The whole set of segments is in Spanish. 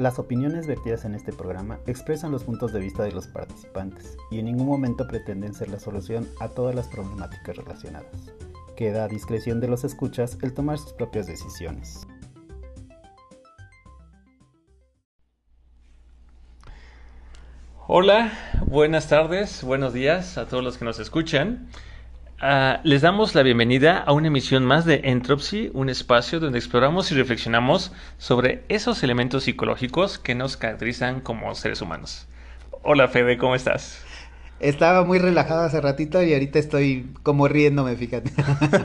Las opiniones vertidas en este programa expresan los puntos de vista de los participantes y en ningún momento pretenden ser la solución a todas las problemáticas relacionadas. Queda a discreción de los escuchas el tomar sus propias decisiones. Hola, buenas tardes, buenos días a todos los que nos escuchan. Uh, les damos la bienvenida a una emisión más de Entropy, un espacio donde exploramos y reflexionamos sobre esos elementos psicológicos que nos caracterizan como seres humanos. Hola Fede, ¿cómo estás? Estaba muy relajado hace ratito y ahorita estoy como riéndome, fíjate.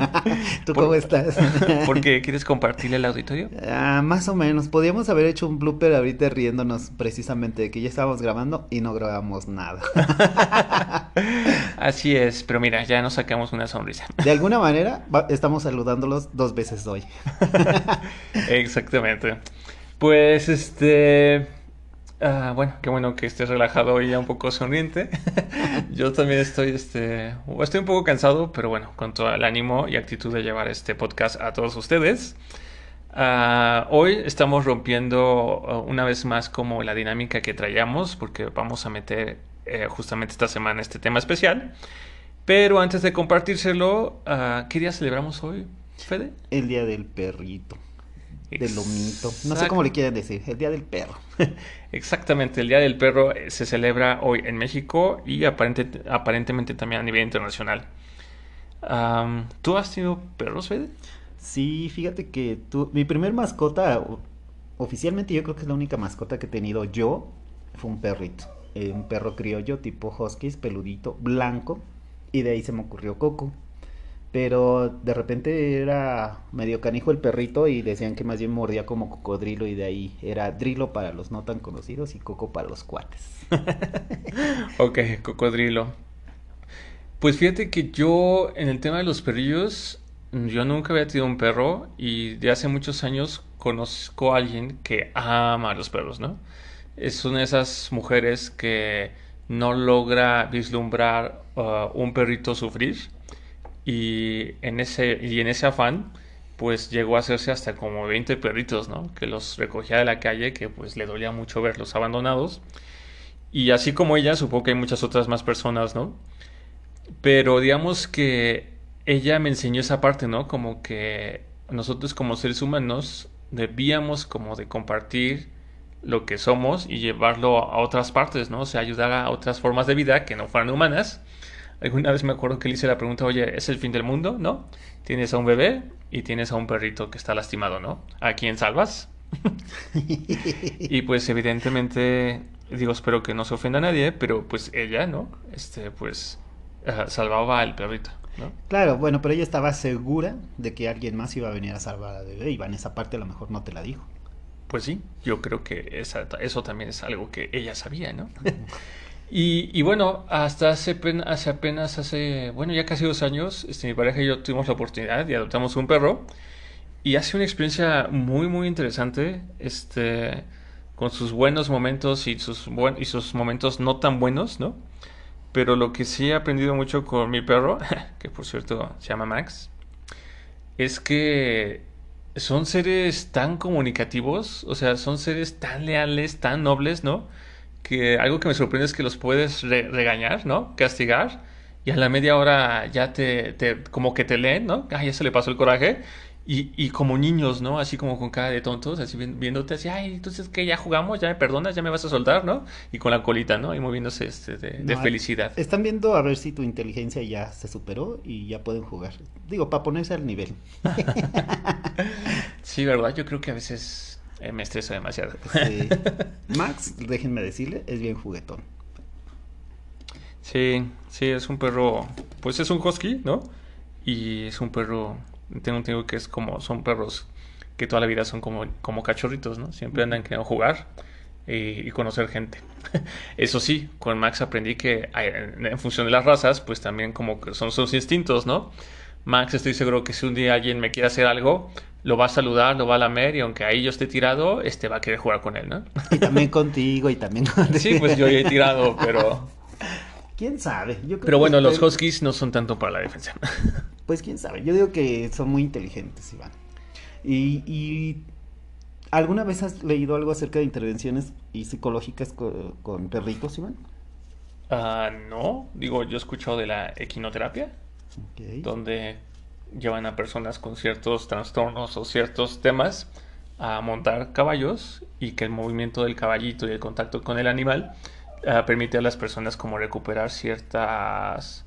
¿Tú cómo estás? ¿Por qué quieres compartirle el auditorio? Ah, más o menos. Podríamos haber hecho un blooper ahorita riéndonos precisamente de que ya estábamos grabando y no grabamos nada. Así es, pero mira, ya nos sacamos una sonrisa. De alguna manera estamos saludándolos dos veces hoy. Exactamente. Pues este Ah, bueno, qué bueno que estés relajado y ya un poco sonriente. Yo también estoy, este, estoy un poco cansado, pero bueno, con todo el ánimo y actitud de llevar este podcast a todos ustedes. Ah, hoy estamos rompiendo uh, una vez más como la dinámica que traíamos, porque vamos a meter eh, justamente esta semana este tema especial. Pero antes de compartírselo, uh, ¿qué día celebramos hoy, Fede? El Día del Perrito del lomito. No sé cómo le quieren decir, el Día del Perro. Exactamente, el Día del Perro eh, se celebra hoy en México y aparentemente también a nivel internacional. ¿Tú has tenido perros, Fede? Sí, fíjate que tú, mi primer mascota, oficialmente yo creo que es la única mascota que he tenido yo, fue un perrito. Eh, un perro criollo tipo huskies, peludito, blanco. Y de ahí se me ocurrió Coco pero de repente era medio canijo el perrito y decían que más bien mordía como cocodrilo y de ahí era drilo para los no tan conocidos y coco para los cuates. ok, cocodrilo. Pues fíjate que yo en el tema de los perrillos, yo nunca había tenido un perro y de hace muchos años conozco a alguien que ama a los perros, ¿no? Es una de esas mujeres que no logra vislumbrar uh, un perrito sufrir y en ese, y en ese afán, pues llegó a hacerse hasta como 20 perritos, ¿no? Que los recogía de la calle, que pues le dolía mucho verlos abandonados. Y así como ella, supongo que hay muchas otras más personas, ¿no? Pero digamos que ella me enseñó esa parte, ¿no? Como que nosotros como seres humanos debíamos como de compartir lo que somos y llevarlo a otras partes, ¿no? O sea, ayudar a otras formas de vida que no fueran humanas Alguna vez me acuerdo que le hice la pregunta, oye, ¿es el fin del mundo? ¿No? Tienes a un bebé y tienes a un perrito que está lastimado, ¿no? ¿A quién salvas? y pues evidentemente, digo, espero que no se ofenda a nadie, pero pues ella, ¿no? Este, pues salvaba al perrito. ¿No? Claro, bueno, pero ella estaba segura de que alguien más iba a venir a salvar al bebé y en esa parte a lo mejor no te la dijo. Pues sí, yo creo que esa, eso también es algo que ella sabía, ¿no? Y, bueno, hasta hace, hace, apenas, hace, bueno, ya casi dos años, este, mi pareja y yo tuvimos la oportunidad y adoptamos un perro. Y hace una experiencia muy, muy interesante, este, con sus buenos momentos y sus, y sus momentos no tan buenos, ¿no? Pero lo que sí he aprendido mucho con mi perro, que por cierto se llama Max, es que son seres tan comunicativos, o sea, son seres tan leales, tan nobles, ¿no? Que algo que me sorprende es que los puedes regañar, ¿no? Castigar. Y a la media hora ya te, te, como que te leen, ¿no? Ah, ya se le pasó el coraje. Y, y, como niños, ¿no? Así como con cara de tontos, así viéndote así, ay, entonces que ya jugamos, ya me perdonas, ya me vas a soltar, ¿no? Y con la colita, ¿no? Y moviéndose este, de, felicidad. Están viendo a ver si tu inteligencia ya se superó y ya pueden jugar. Digo, para ponerse al nivel. sí, ¿verdad? Yo creo que a veces eh, me estreso demasiado. Max, déjenme decirle, es bien juguetón. Sí, sí, es un perro, pues es un husky, ¿no? Y es un perro, tengo entendido que es como, son perros que toda la vida son como, como cachorritos, ¿no? Siempre andan queriendo jugar y, conocer gente. Eso sí, con Max aprendí que en función de las razas, pues también como que son sus instintos, ¿no? Max, estoy seguro que si un día alguien me quiere hacer algo, lo va a saludar, lo va a lamer y aunque ahí yo esté tirado, este va a querer jugar con él, ¿no? Y también contigo y también contigo. Sí, pues yo ya he tirado, pero... ¿Quién sabe? pero bueno, los Huskies no son tanto para la defensa. Pues quién sabe, yo digo que son muy inteligentes, Iván. Y, y ¿Alguna vez has leído algo acerca de intervenciones y psicológicas con, con perritos, Iván? Ah, no, digo, yo he escuchado de la equinoterapia, Ok. donde llevan a personas con ciertos trastornos o ciertos temas a montar caballos y que el movimiento del caballito y el contacto con el animal ah, permite a las personas como recuperar ciertas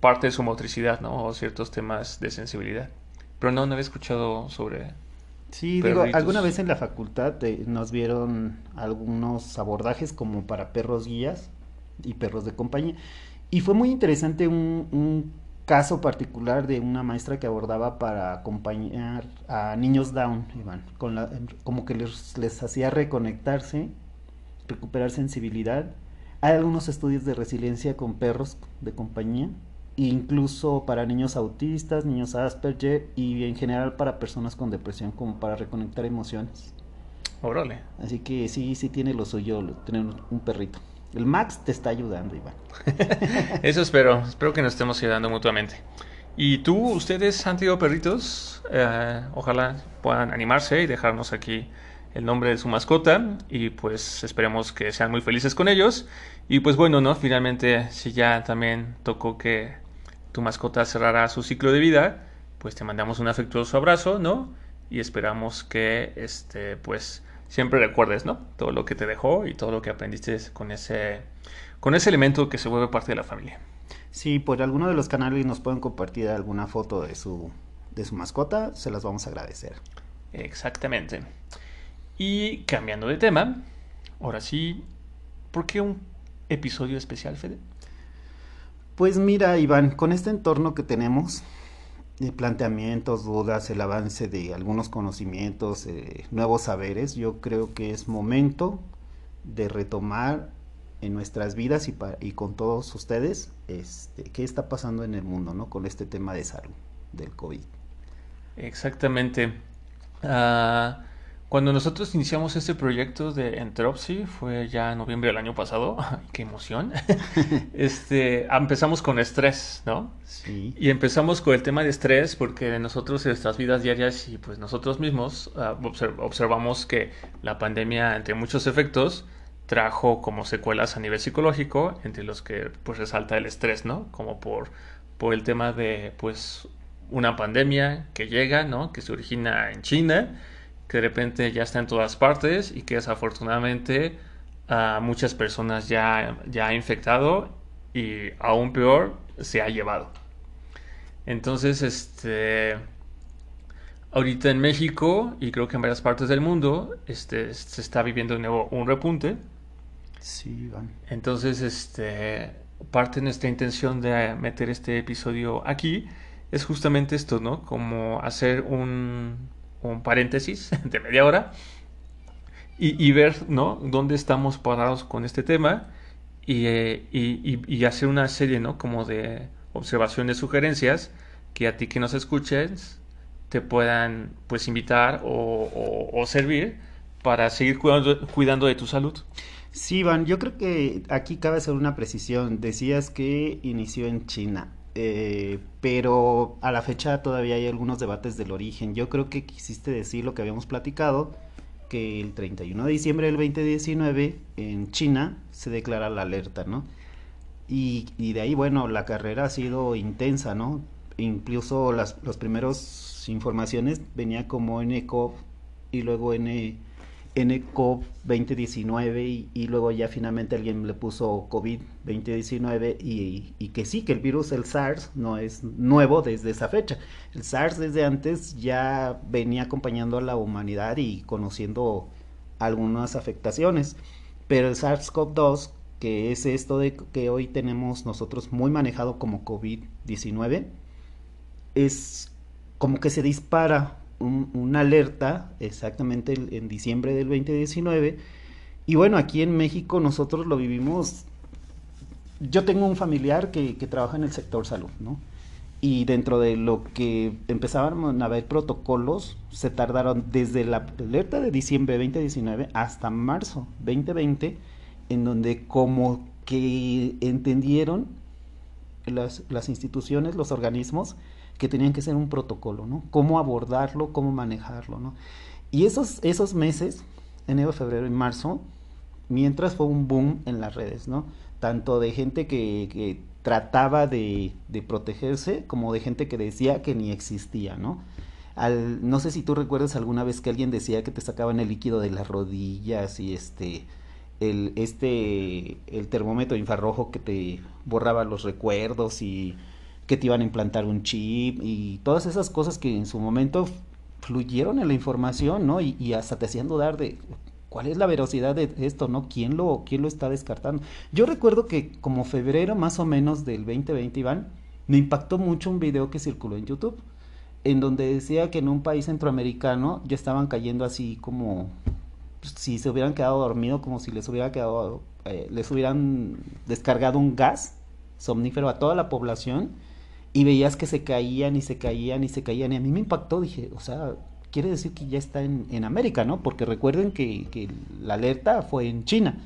partes de su motricidad, ¿no? O ciertos temas de sensibilidad. Pero no, no había escuchado sobre Sí, digo, alguna vez en la facultad eh, nos vieron algunos abordajes como para perros guías y perros de compañía. Y fue muy interesante un, un caso particular de una maestra que abordaba para acompañar a niños down, Iván, con la, como que les, les hacía reconectarse, recuperar sensibilidad. Hay algunos estudios de resiliencia con perros de compañía, incluso para niños autistas, niños Asperger y en general para personas con depresión, como para reconectar emociones. Órale. Así que sí, sí tiene lo suyo tener un perrito. El Max te está ayudando, Iván. Eso espero, espero que nos estemos ayudando mutuamente. ¿Y tú, ustedes han tenido perritos? Eh, ojalá puedan animarse y dejarnos aquí el nombre de su mascota y pues esperemos que sean muy felices con ellos. Y pues bueno, ¿no? Finalmente, si ya también tocó que tu mascota cerrara su ciclo de vida, pues te mandamos un afectuoso abrazo, ¿no? Y esperamos que, este, pues, siempre recuerdes, ¿no? Todo lo que te dejó y todo lo que aprendiste con ese, con ese elemento que se vuelve parte de la familia. Si por alguno de los canales nos pueden compartir alguna foto de su, de su mascota, se las vamos a agradecer. Exactamente. Y cambiando de tema, ahora sí, ¿por qué un episodio especial, Fede? Pues mira, Iván, con este entorno que tenemos, planteamientos, dudas, el avance de algunos conocimientos, eh, nuevos saberes, yo creo que es momento de retomar en nuestras vidas y, pa- y con todos ustedes este, qué está pasando en el mundo, ¿no? Con este tema de salud, del COVID. Exactamente. Ah, cuando nosotros iniciamos este proyecto de Entropsy, fue ya en noviembre del año pasado, ¡ay, qué emoción, este, empezamos con estrés, ¿no? Sí. Y empezamos con el tema de estrés porque nosotros en nuestras vidas diarias y pues nosotros mismos ah, obser- observamos que la pandemia, entre muchos efectos, trajo como secuelas a nivel psicológico, entre los que pues resalta el estrés, ¿no? Como por, por el tema de pues una pandemia que llega, ¿no? Que se origina en China, que de repente ya está en todas partes y que desafortunadamente a muchas personas ya, ya ha infectado y aún peor se ha llevado. Entonces, este, ahorita en México y creo que en varias partes del mundo, este, se está viviendo de nuevo un repunte. Sí, Iván. Entonces, este, parte de nuestra intención de meter este episodio aquí es justamente esto, ¿no? Como hacer un, un paréntesis de media hora y, ver, ¿no? Dónde estamos parados con este tema y, eh, y- y- hacer una serie, ¿no? Como de observaciones, sugerencias que a ti que nos escuches te puedan, pues, invitar o servir para seguir cuidando, cuidando de tu salud. Sí, Iván, yo creo que aquí cabe hacer una precisión. Decías que inició en China, eh, pero a la fecha todavía hay algunos debates del origen. Yo creo que quisiste decir lo que habíamos platicado, que el 31 de diciembre del 2019 en China se declara la alerta, ¿no? Y, y de ahí, bueno, la carrera ha sido intensa, ¿no? Incluso las los primeros informaciones venía como NCOV y luego N, NCOV 2019 y, y luego ya finalmente alguien le puso COVID 2019 y, y que sí, que el virus, el SARS, no es nuevo desde esa fecha. El SARS desde antes ya venía acompañando a la humanidad y conociendo algunas afectaciones, pero el SARS-CoV-2 que es esto de que hoy tenemos nosotros muy manejado como COVID-19, es como que se dispara un, una alerta exactamente en diciembre del 2019. Y bueno, aquí en México nosotros lo vivimos. Yo tengo un familiar que, que trabaja en el sector salud, ¿no? Y dentro de lo que empezaban a haber protocolos, se tardaron desde la alerta de diciembre 2019 hasta marzo 2020, en donde como que entendieron las, las instituciones, los organismos, que tenían que ser un protocolo, ¿no? Cómo abordarlo, cómo manejarlo, ¿no? Y esos, esos meses, enero, febrero y marzo, mientras fue un boom en las redes, ¿no? Tanto de gente que, que trataba de, de, protegerse como de gente que decía que ni existía, ¿no? Al, no sé si tú recuerdas alguna vez que alguien decía que te sacaban el líquido de las rodillas y este el este el termómetro infrarrojo que te borraba los recuerdos y que te iban a implantar un chip y todas esas cosas que en su momento fluyeron en la información, ¿no? Y, hasta te hacían dudar de cuál es la veracidad de esto, ¿no? ¿Quién lo, quién lo está descartando? Yo recuerdo que como febrero más o menos del 2020, Iván, me impactó mucho un video que circuló en YouTube, en donde decía que en un país centroamericano ya estaban cayendo así como pues, si se hubieran quedado dormidos, como si les hubiera quedado, eh, les hubieran descargado un gas somnífero a toda la población y veías que se caían y se caían y se caían y a mí me impactó, dije, o sea, quiere decir que ya está en, en América, ¿no? Porque recuerden que, que, la alerta fue en China.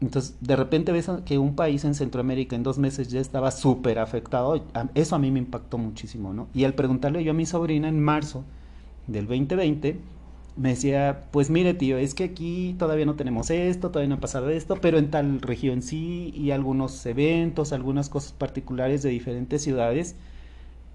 Entonces, de repente ves que un país en Centroamérica en dos meses ya estaba súper afectado. Eso a mí me impactó muchísimo, ¿no? Y al preguntarle yo a mi sobrina en marzo del 2020, me decía, pues mire tío, es que aquí todavía no tenemos esto, todavía no ha pasado esto, pero en tal región sí, y algunos eventos, algunas cosas particulares de diferentes ciudades.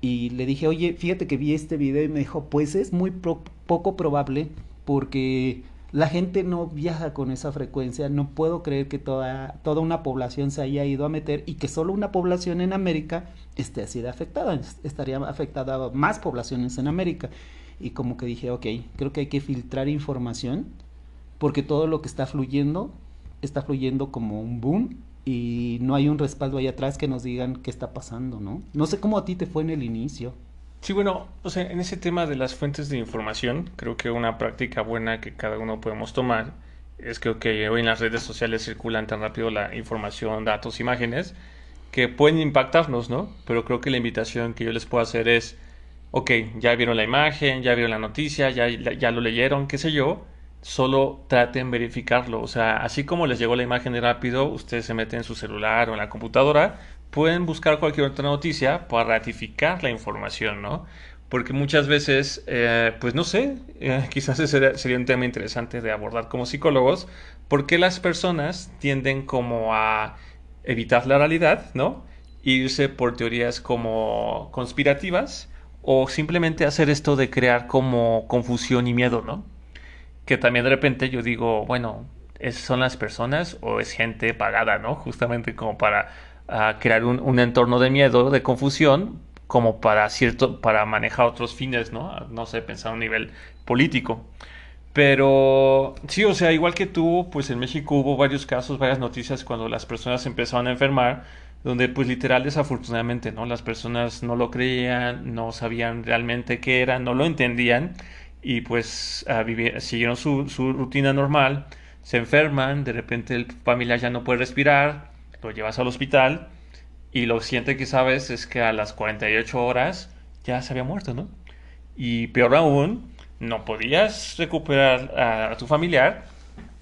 Y le dije, oye, fíjate que vi este video y me dijo, pues es muy poco probable porque la gente no viaja con esa frecuencia, no puedo creer que toda, toda una población se haya ido a meter y que solo una población en América esté así de afectada, estaría afectada más poblaciones en América y como que dije, ok, creo que hay que filtrar información porque todo lo que está fluyendo está fluyendo como un boom y no hay un respaldo ahí atrás que nos digan qué está pasando, ¿no? No sé cómo a ti te fue en el inicio. Sí, bueno, o sea, en ese tema de las fuentes de información, creo que una práctica buena que cada uno podemos tomar es que okay, hoy en las redes sociales circulan tan rápido la información, datos, imágenes, que pueden impactarnos, ¿no? Pero creo que la invitación que yo les puedo hacer es ok, ya vieron la imagen, ya vieron la noticia, ya, ya lo leyeron, qué sé yo, solo traten verificarlo. O sea, así como les llegó la imagen de rápido, ustedes se meten en su celular o en la computadora, pueden buscar cualquier otra noticia para ratificar la información, ¿no? Porque muchas veces, eh, pues no sé, eh, quizás ese sería un tema interesante de abordar como psicólogos, porque las personas tienden como a evitar la realidad, ¿no? Irse por teorías como conspirativas o simplemente hacer esto de crear como confusión y miedo, ¿no? Que también de repente yo digo, bueno, ¿es, ¿son las personas o es gente pagada, ¿no? Justamente como para uh, crear un, entorno de miedo, de confusión, como para cierto, para manejar otros fines, ¿no? No sé, pensar a un nivel político. Pero sí, o sea, igual que tú, pues en México hubo varios casos, varias noticias cuando las personas empezaron a enfermar donde pues literal desafortunadamente, ¿no? Las personas no lo creían, no sabían realmente qué era, no lo entendían y pues a vivir, siguieron su, su, rutina normal, se enferman, de repente el familiar ya no puede respirar, lo llevas al hospital y lo siguiente que sabes es que a las 48 horas ya se había muerto, ¿no? Y peor aún, no podías recuperar a, a tu familiar,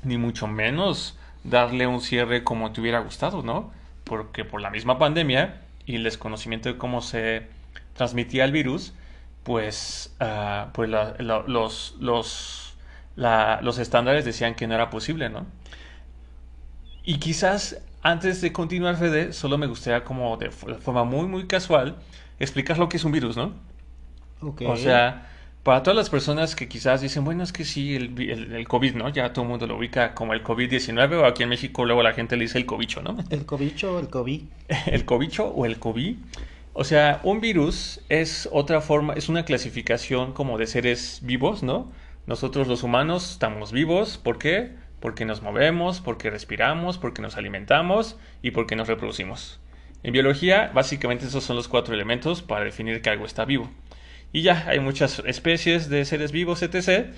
ni mucho menos darle un cierre como te hubiera gustado, ¿no? Porque por la misma pandemia y el desconocimiento de cómo se transmitía el virus, pues, uh, pues la, la, los, los, la, los estándares decían que no era posible, ¿no? Y quizás antes de continuar, Fede, solo me gustaría como de forma muy, muy casual explicar lo que es un virus, ¿no? Okay. O sea, para todas las personas que quizás dicen, bueno, es que sí, el, el, el COVID, ¿no? Ya todo el mundo lo ubica como el COVID-19 o aquí en México luego la gente le dice el cobicho, ¿no? El cobicho o el COVID. el cobicho o el COVID. O sea, un virus es otra forma, es una clasificación como de seres vivos, ¿no? Nosotros los humanos estamos vivos, ¿por qué? Porque nos movemos, porque respiramos, porque nos alimentamos y porque nos reproducimos. En biología, básicamente esos son los cuatro elementos para definir que algo está vivo. Y ya, hay muchas especies de seres vivos, etc.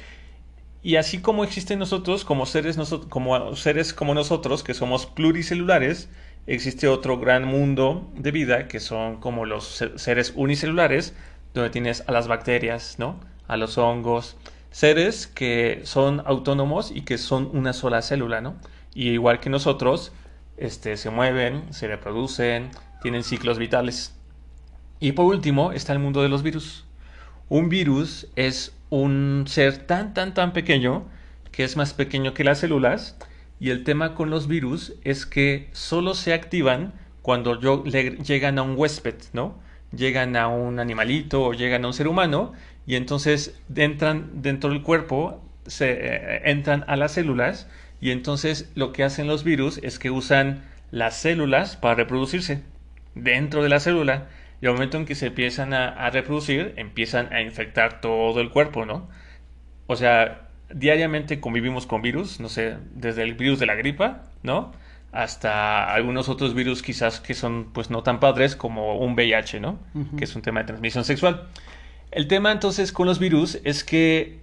Y así como existen nosotros, como seres, como seres como nosotros, que somos pluricelulares, existe otro gran mundo de vida, que son como los seres unicelulares, donde tienes a las bacterias, ¿no? A los hongos, seres que son autónomos y que son una sola célula, ¿no? Y igual que nosotros, este, se mueven, se reproducen, tienen ciclos vitales. Y por último está el mundo de los virus. Un virus es un ser tan, tan, tan pequeño que es más pequeño que las células. Y el tema con los virus es que solo se activan cuando llegan a un huésped, ¿no? Llegan a un animalito o llegan a un ser humano y entonces entran dentro del cuerpo, se eh, entran a las células y entonces lo que hacen los virus es que usan las células para reproducirse dentro de la célula y al momento en que se empiezan a, reproducir empiezan a infectar todo el cuerpo, ¿no? O sea, diariamente convivimos con virus, no sé, desde el virus de la gripa, ¿no? Hasta algunos otros virus quizás que son pues no tan padres como un VIH, ¿no? Que es un tema de transmisión sexual. El tema entonces con los virus es que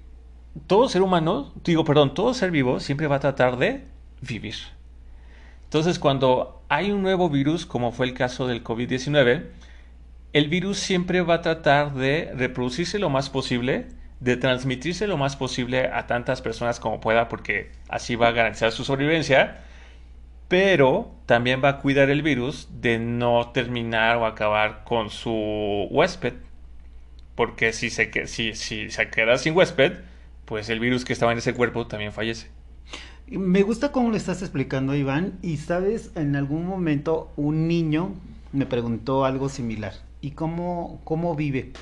todo ser humano, digo, perdón, todo ser vivo siempre va a tratar de vivir. Entonces, cuando hay un nuevo virus, como fue el caso del COVID-19, el virus siempre va a tratar de reproducirse lo más posible, de transmitirse lo más posible a tantas personas como pueda, porque así va a garantizar su sobrevivencia, pero también va a cuidar el virus de no terminar o acabar con su huésped, porque si se, queda sin huésped, pues el virus que estaba en ese cuerpo también fallece. Me gusta cómo lo estás explicando, Iván, y sabes, en algún momento un niño me preguntó algo similar, ¿y cómo, cómo vive?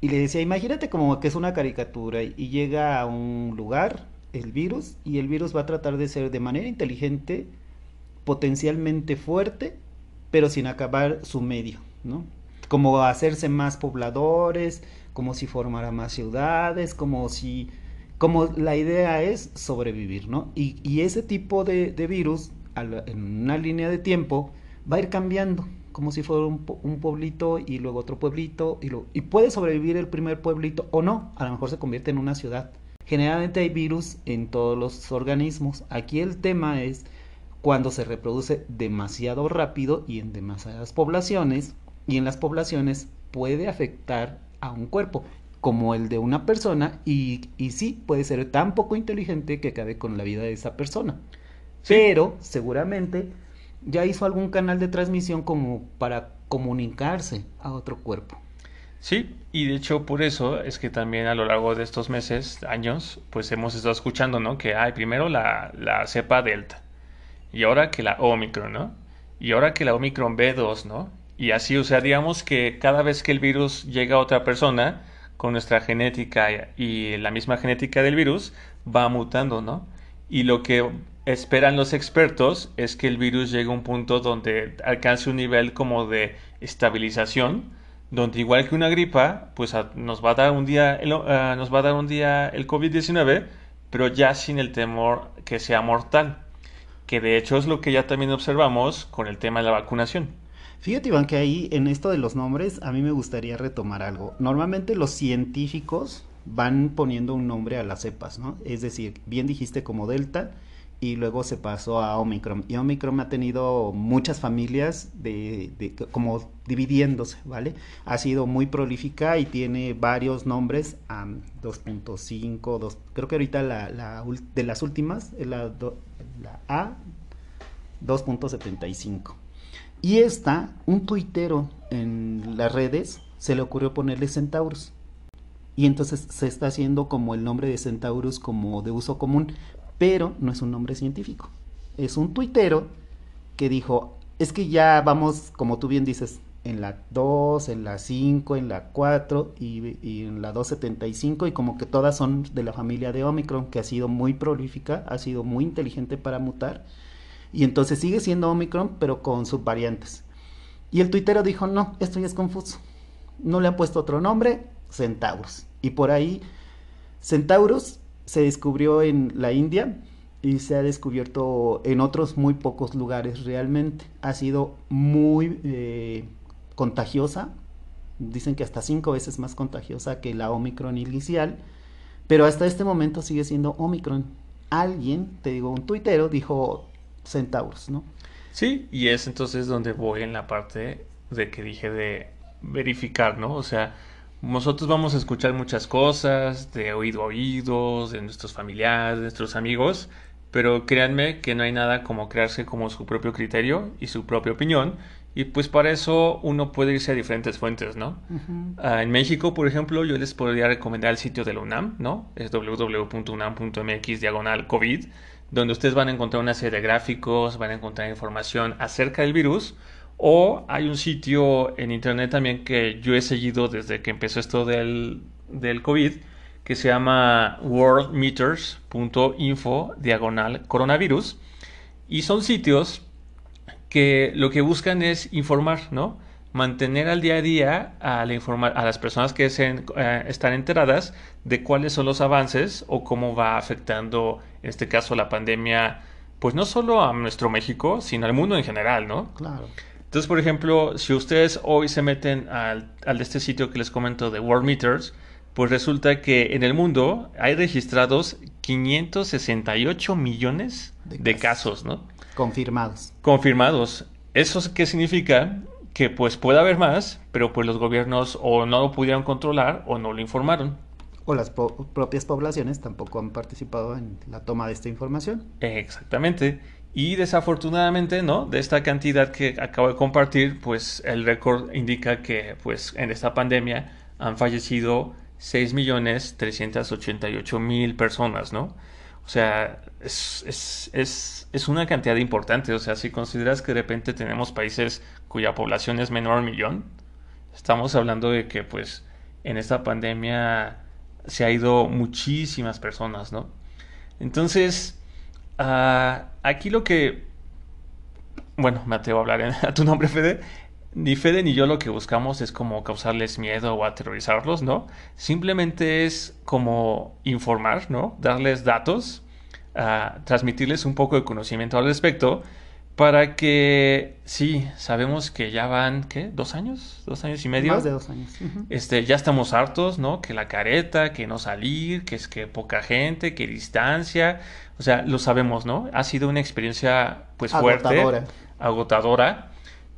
Y le decía, imagínate como que es una caricatura y llega a un lugar el virus y el virus va a tratar de ser de manera inteligente, potencialmente fuerte, pero sin acabar su medio, ¿no? como hacerse más pobladores, como si formara más ciudades, como si, como la idea es sobrevivir, ¿no? Y, ese tipo de, virus, en una línea de tiempo, va a ir cambiando, como si fuera un, pueblito y luego otro pueblito, y, y puede sobrevivir el primer pueblito o no, a lo mejor se convierte en una ciudad. Generalmente hay virus en todos los organismos. Aquí el tema es cuando se reproduce demasiado rápido y en demasiadas poblaciones y en las poblaciones puede afectar a un cuerpo como el de una persona y, y sí puede ser tan poco inteligente que acabe con la vida de esa persona. Pero seguramente ya hizo algún canal de transmisión como para comunicarse a otro cuerpo. Sí, y de hecho por eso es que también a lo largo de estos meses, años, pues hemos estado escuchando, ¿no? Que hay primero la, la cepa Delta, y ahora que la Omicron, ¿no? Y ahora que la Omicron B2, ¿no? Y así, o sea, digamos que cada vez que el virus llega a otra persona, con nuestra genética y la misma genética del virus, va mutando, ¿no? Y lo que esperan los expertos es que el virus llegue a un punto donde alcance un nivel como de estabilización, donde igual que una gripa, pues nos va a dar un día el, ah, nos va a dar un día el COVID-19, pero ya sin el temor que sea mortal, que de hecho es lo que ya también observamos con el tema de la vacunación. Fíjate, Iván, que ahí en esto de los nombres a mí me gustaría retomar algo. Normalmente los científicos van poniendo un nombre a las cepas, ¿no? Es decir, bien dijiste como Delta y luego se pasó a Omicron. Y Omicron ha tenido muchas familias de, como dividiéndose, ¿vale? Ha sido muy prolífica y tiene varios nombres, 2.5, creo que ahorita la, de las últimas, la, la A 2.75. Y esta, un tuitero en las redes, se le ocurrió ponerle Centaurus. Y entonces se está haciendo como el nombre de Centaurus como de uso común, pero no es un nombre científico. Es un tuitero que dijo, es que ya vamos, como tú bien dices, en la 2, en la 5, en la 4 y, en la 275 y como que todas son de la familia de Omicron, que ha sido muy prolífica, ha sido muy inteligente para mutar y entonces sigue siendo Omicron, pero con subvariantes. Y el tuitero dijo, no, esto ya es confuso. No le han puesto otro nombre, Centaurus. Y por ahí, Centaurus se descubrió en la India y se ha descubierto en otros muy pocos lugares realmente. Ha sido muy eh, contagiosa. Dicen que hasta cinco veces más contagiosa que la Omicron inicial. Pero hasta este momento sigue siendo Omicron. Alguien, te digo, un tuitero dijo, centauros, ¿no? Sí, y es entonces donde voy en la parte de que dije de verificar, ¿no? O sea, nosotros vamos a escuchar muchas cosas de oído a oídos, de nuestros familiares, de nuestros amigos, pero créanme que no hay nada como crearse como su propio criterio y su propia opinión Y pues para eso uno puede irse a diferentes fuentes, ¿no? Ah, en México, por ejemplo, yo les podría recomendar el sitio de la UNAM, ¿no? Es www.unam.mx diagonal COVID, donde ustedes van a encontrar una serie de gráficos, van a encontrar información acerca del virus. O hay un sitio en internet también que yo he seguido desde que empezó esto del, del COVID, que se llama worldmeters.info diagonal coronavirus. Y son sitios que lo que buscan es informar, ¿no? Mantener al día a día a, la a las personas que se, eh, están enteradas de cuáles son los avances o cómo va afectando, en este caso, la pandemia, pues no solo a nuestro México, sino al mundo en general, ¿no? Claro. Entonces, por ejemplo, si ustedes hoy se meten al, al de este sitio que les comento de World Meters, pues resulta que en el mundo hay registrados 568 millones de, de casos, ¿no? Confirmados. Confirmados. ¿Eso qué significa? Que pues puede haber más, pero pues los gobiernos o no lo pudieron controlar o no lo informaron. O las propias poblaciones tampoco han participado en la toma de esta información. Exactamente. Y desafortunadamente, ¿no? De esta cantidad que acabo de compartir, pues el récord indica que pues en esta pandemia han fallecido 6.388.000 personas, ¿no? O sea, es, es, es, es, una cantidad importante. O sea, si consideras que de repente tenemos países cuya población es menor al millón, estamos hablando de que pues en esta pandemia se ha ido muchísimas personas, ¿no? Entonces, uh, aquí lo que, bueno, me atrevo a hablar en, a tu nombre, Fede, ni Fede ni yo lo que buscamos es como causarles miedo o aterrorizarlos, ¿no? Simplemente es como informar, ¿no? Darles datos, uh, transmitirles un poco de conocimiento al respecto para que, sí, sabemos que ya van, ¿qué? ¿Dos años? ¿Dos años y medio? Más de dos años. Este, ya estamos hartos, ¿no? Que la careta, que no salir, que es que poca gente, que distancia. O sea, lo sabemos, ¿no? Ha sido una experiencia, pues, fuerte. Agotadora. Agotadora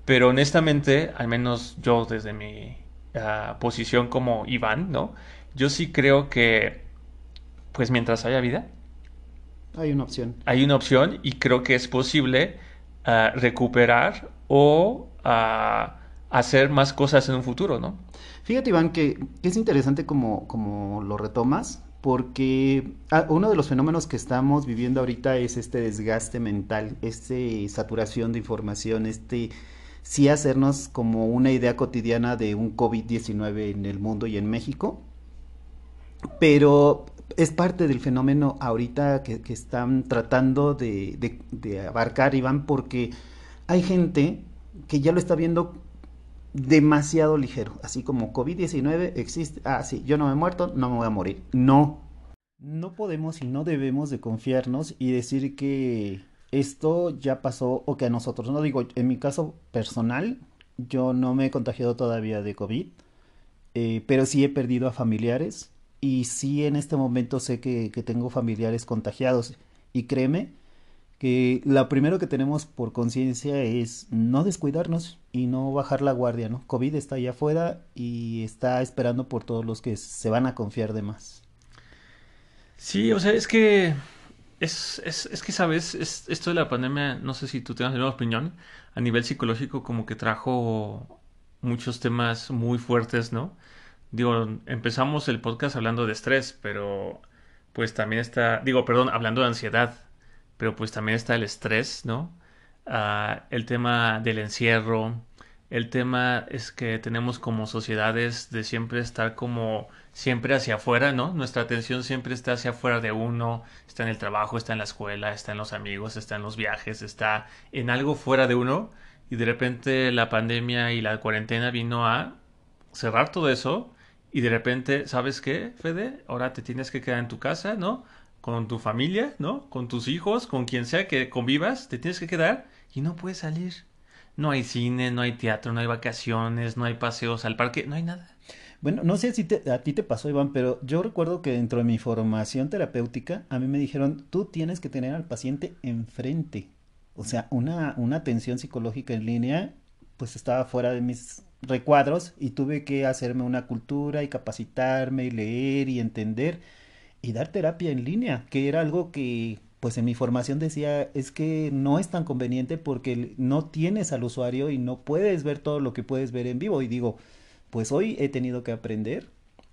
pero honestamente, al menos yo desde mi uh, posición como Iván, ¿no? Yo sí creo que, pues mientras haya vida. Hay una opción. Hay una opción y creo que es posible uh, recuperar o uh, hacer más cosas en un futuro, ¿no? Fíjate, Iván, que, es interesante como, como lo retomas, porque uno de los fenómenos que estamos viviendo ahorita es este desgaste mental, esta saturación de información, este sí hacernos como una idea cotidiana de un COVID-19 en el mundo y en México, pero es parte del fenómeno ahorita que, están tratando de, de, abarcar, Iván, porque hay gente que ya lo está viendo demasiado ligero, así como COVID-19 existe, ah, sí, yo no me he muerto, no me voy a morir. No, no podemos y no debemos de confiarnos y decir que esto ya pasó o que a nosotros, no digo, en mi caso personal, yo no me he contagiado todavía de COVID, eh, pero sí he perdido a familiares y sí en este momento sé que, que tengo familiares contagiados y créeme que lo primero que tenemos por conciencia es no descuidarnos y no bajar la guardia, ¿no? COVID está allá afuera y está esperando por todos los que se van a confiar de más. Sí, o sea, es que es, es, es que, ¿sabes? Es, esto de la pandemia, no sé si tú tienes la misma opinión, a nivel psicológico como que trajo muchos temas muy fuertes, ¿no? Digo, empezamos el podcast hablando de estrés, pero pues también está, digo, perdón, hablando de ansiedad, pero pues también está el estrés, ¿no? Ah, el tema del encierro, el tema es que tenemos como sociedades de siempre estar como siempre hacia afuera, ¿no? Nuestra atención siempre está hacia afuera de uno, está en el trabajo, está en la escuela, está en los amigos, está en los viajes, está en algo fuera de uno y de repente la pandemia y la cuarentena vino a cerrar todo eso y de repente, ¿sabes qué, Fede? Ahora te tienes que quedar en tu casa, ¿no? Con tu familia, ¿no? Con tus hijos, con quien sea que convivas, te tienes que quedar y no puedes salir. No hay cine, no hay teatro, no hay vacaciones, no hay paseos al parque, no hay nada. Bueno, no sé si a ti te pasó, Iván, pero yo recuerdo que dentro de mi formación terapéutica, a mí me dijeron, tú tienes que tener al paciente enfrente. O sea, una, una atención psicológica en línea, pues estaba fuera de mis recuadros y tuve que hacerme una cultura y capacitarme y leer y entender y dar terapia en línea, que era algo que pues en mi formación decía, es que no es tan conveniente porque no tienes al usuario y no puedes ver todo lo que puedes ver en vivo. Y digo, pues hoy he tenido que aprender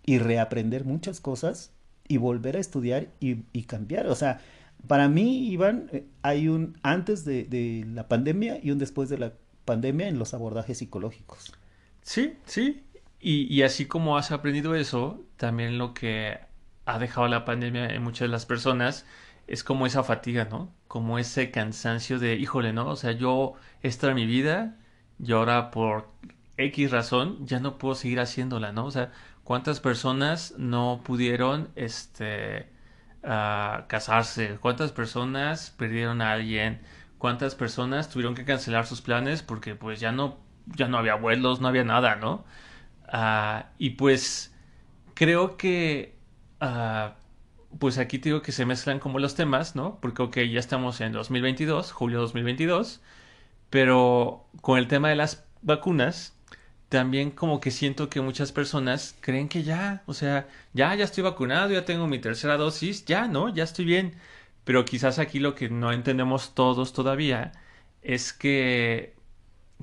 y reaprender muchas cosas y volver a estudiar y, cambiar. O sea, para mí, Iván, eh, hay un antes de, de, la pandemia y un después de la pandemia en los abordajes psicológicos. Sí, sí. Y, y así como has aprendido eso, también lo que ha dejado la pandemia en muchas de las personas es como esa fatiga, ¿no? Como ese cansancio de, híjole, ¿no? O sea, yo, esta era mi vida y ahora por X razón ya no puedo seguir haciéndola, ¿no? O sea, ¿cuántas personas no pudieron, este, uh, casarse? ¿Cuántas personas perdieron a alguien? ¿Cuántas personas tuvieron que cancelar sus planes porque pues ya no, ya no había vuelos, no había nada, ¿no? Uh, y pues creo que uh, pues aquí te digo que se mezclan como los temas, ¿no? Porque, ok, ya estamos en 2022, julio 2022, pero con el tema de las vacunas, también como que siento que muchas personas creen que ya, o sea, ya, ya estoy vacunado, ya tengo mi tercera dosis, ya, ¿no? Ya estoy bien. Pero quizás aquí lo que no entendemos todos todavía es que,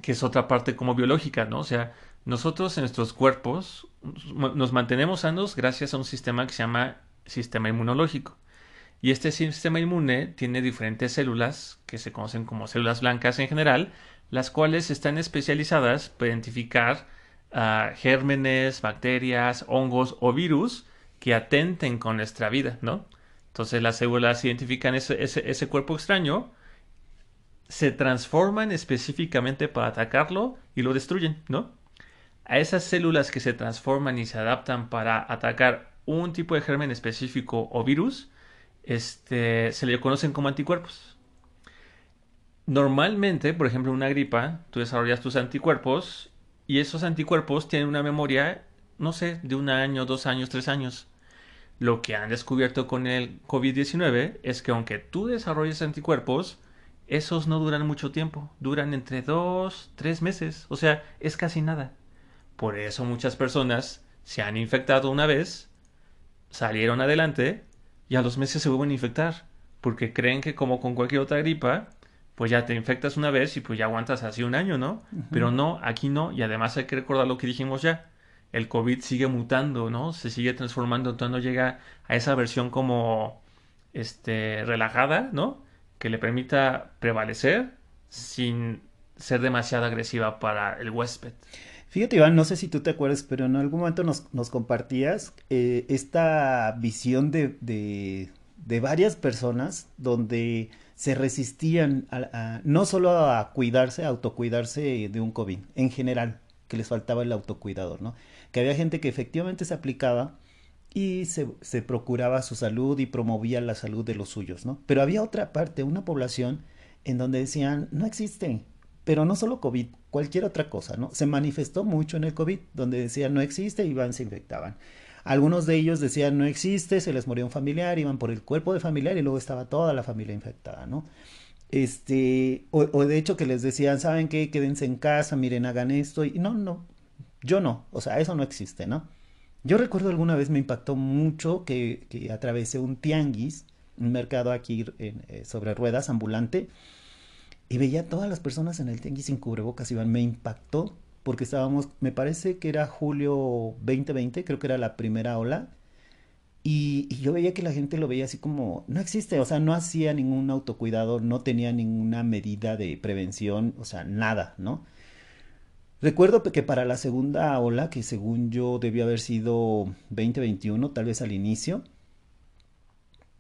que es otra parte como biológica, ¿no? O sea, nosotros en nuestros cuerpos nos mantenemos sanos gracias a un sistema que se llama sistema inmunológico. Y este sistema inmune tiene diferentes células que se conocen como células blancas en general, las cuales están especializadas para identificar uh, gérmenes, bacterias, hongos o virus que atenten con nuestra vida, ¿no? Entonces las células identifican ese, ese cuerpo extraño, se transforman específicamente para atacarlo y lo destruyen, ¿no? A esas células que se transforman y se adaptan para atacar un tipo de germen específico o virus, este, se le conocen como anticuerpos. Normalmente, por ejemplo, una gripa, tú desarrollas tus anticuerpos y esos anticuerpos tienen una memoria, no sé, de un año, dos años, tres años. Lo que han descubierto con el COVID-19 es que aunque tú desarrolles anticuerpos, esos no duran mucho tiempo, duran entre dos, tres meses, o sea, es casi nada. Por eso muchas personas se han infectado una vez salieron adelante y a los meses se vuelven a infectar, porque creen que como con cualquier otra gripa, pues ya te infectas una vez y pues ya aguantas así un año, ¿no? Pero no, aquí no, y además hay que recordar lo que dijimos ya, el COVID sigue mutando, ¿no? Se sigue transformando, entonces no llega a esa versión como, este, relajada, ¿no? Que le permita prevalecer sin ser demasiado agresiva para el huésped. Fíjate, Iván, no sé si tú te acuerdas, pero en algún momento nos, compartías eh, esta visión de, de, de, varias personas donde se resistían no solo a cuidarse, a autocuidarse de un COVID, en general, que les faltaba el autocuidado, ¿no? Que había gente que efectivamente se aplicaba y se, procuraba su salud y promovía la salud de los suyos, ¿no? Pero había otra parte, una población en donde decían, no existe, pero no solo COVID, cualquier otra cosa, ¿no? Se manifestó mucho en el COVID, donde decían no existe iban, se infectaban. Algunos de ellos decían no existe, se les murió un familiar, iban por el cuerpo de familiar y luego estaba toda la familia infectada, ¿no? Este, o, de hecho que les decían, ¿saben qué? Quédense en casa, miren, hagan esto, y no, no, yo no, o sea, eso no existe, ¿no? Yo recuerdo alguna vez me impactó mucho que, atravesé un tianguis, un mercado aquí eh, sobre ruedas ambulante, y veía todas las personas en el tianguis sin cubrebocas, Iván, me impactó porque estábamos, me parece que era julio 2020, creo que era la primera ola, y, yo veía que la gente lo veía así como, no existe, o sea, no hacía ningún autocuidado, no tenía ninguna medida de prevención, o sea, nada, ¿no? Recuerdo que para la segunda ola, que según yo debió haber sido 2021, tal vez al inicio,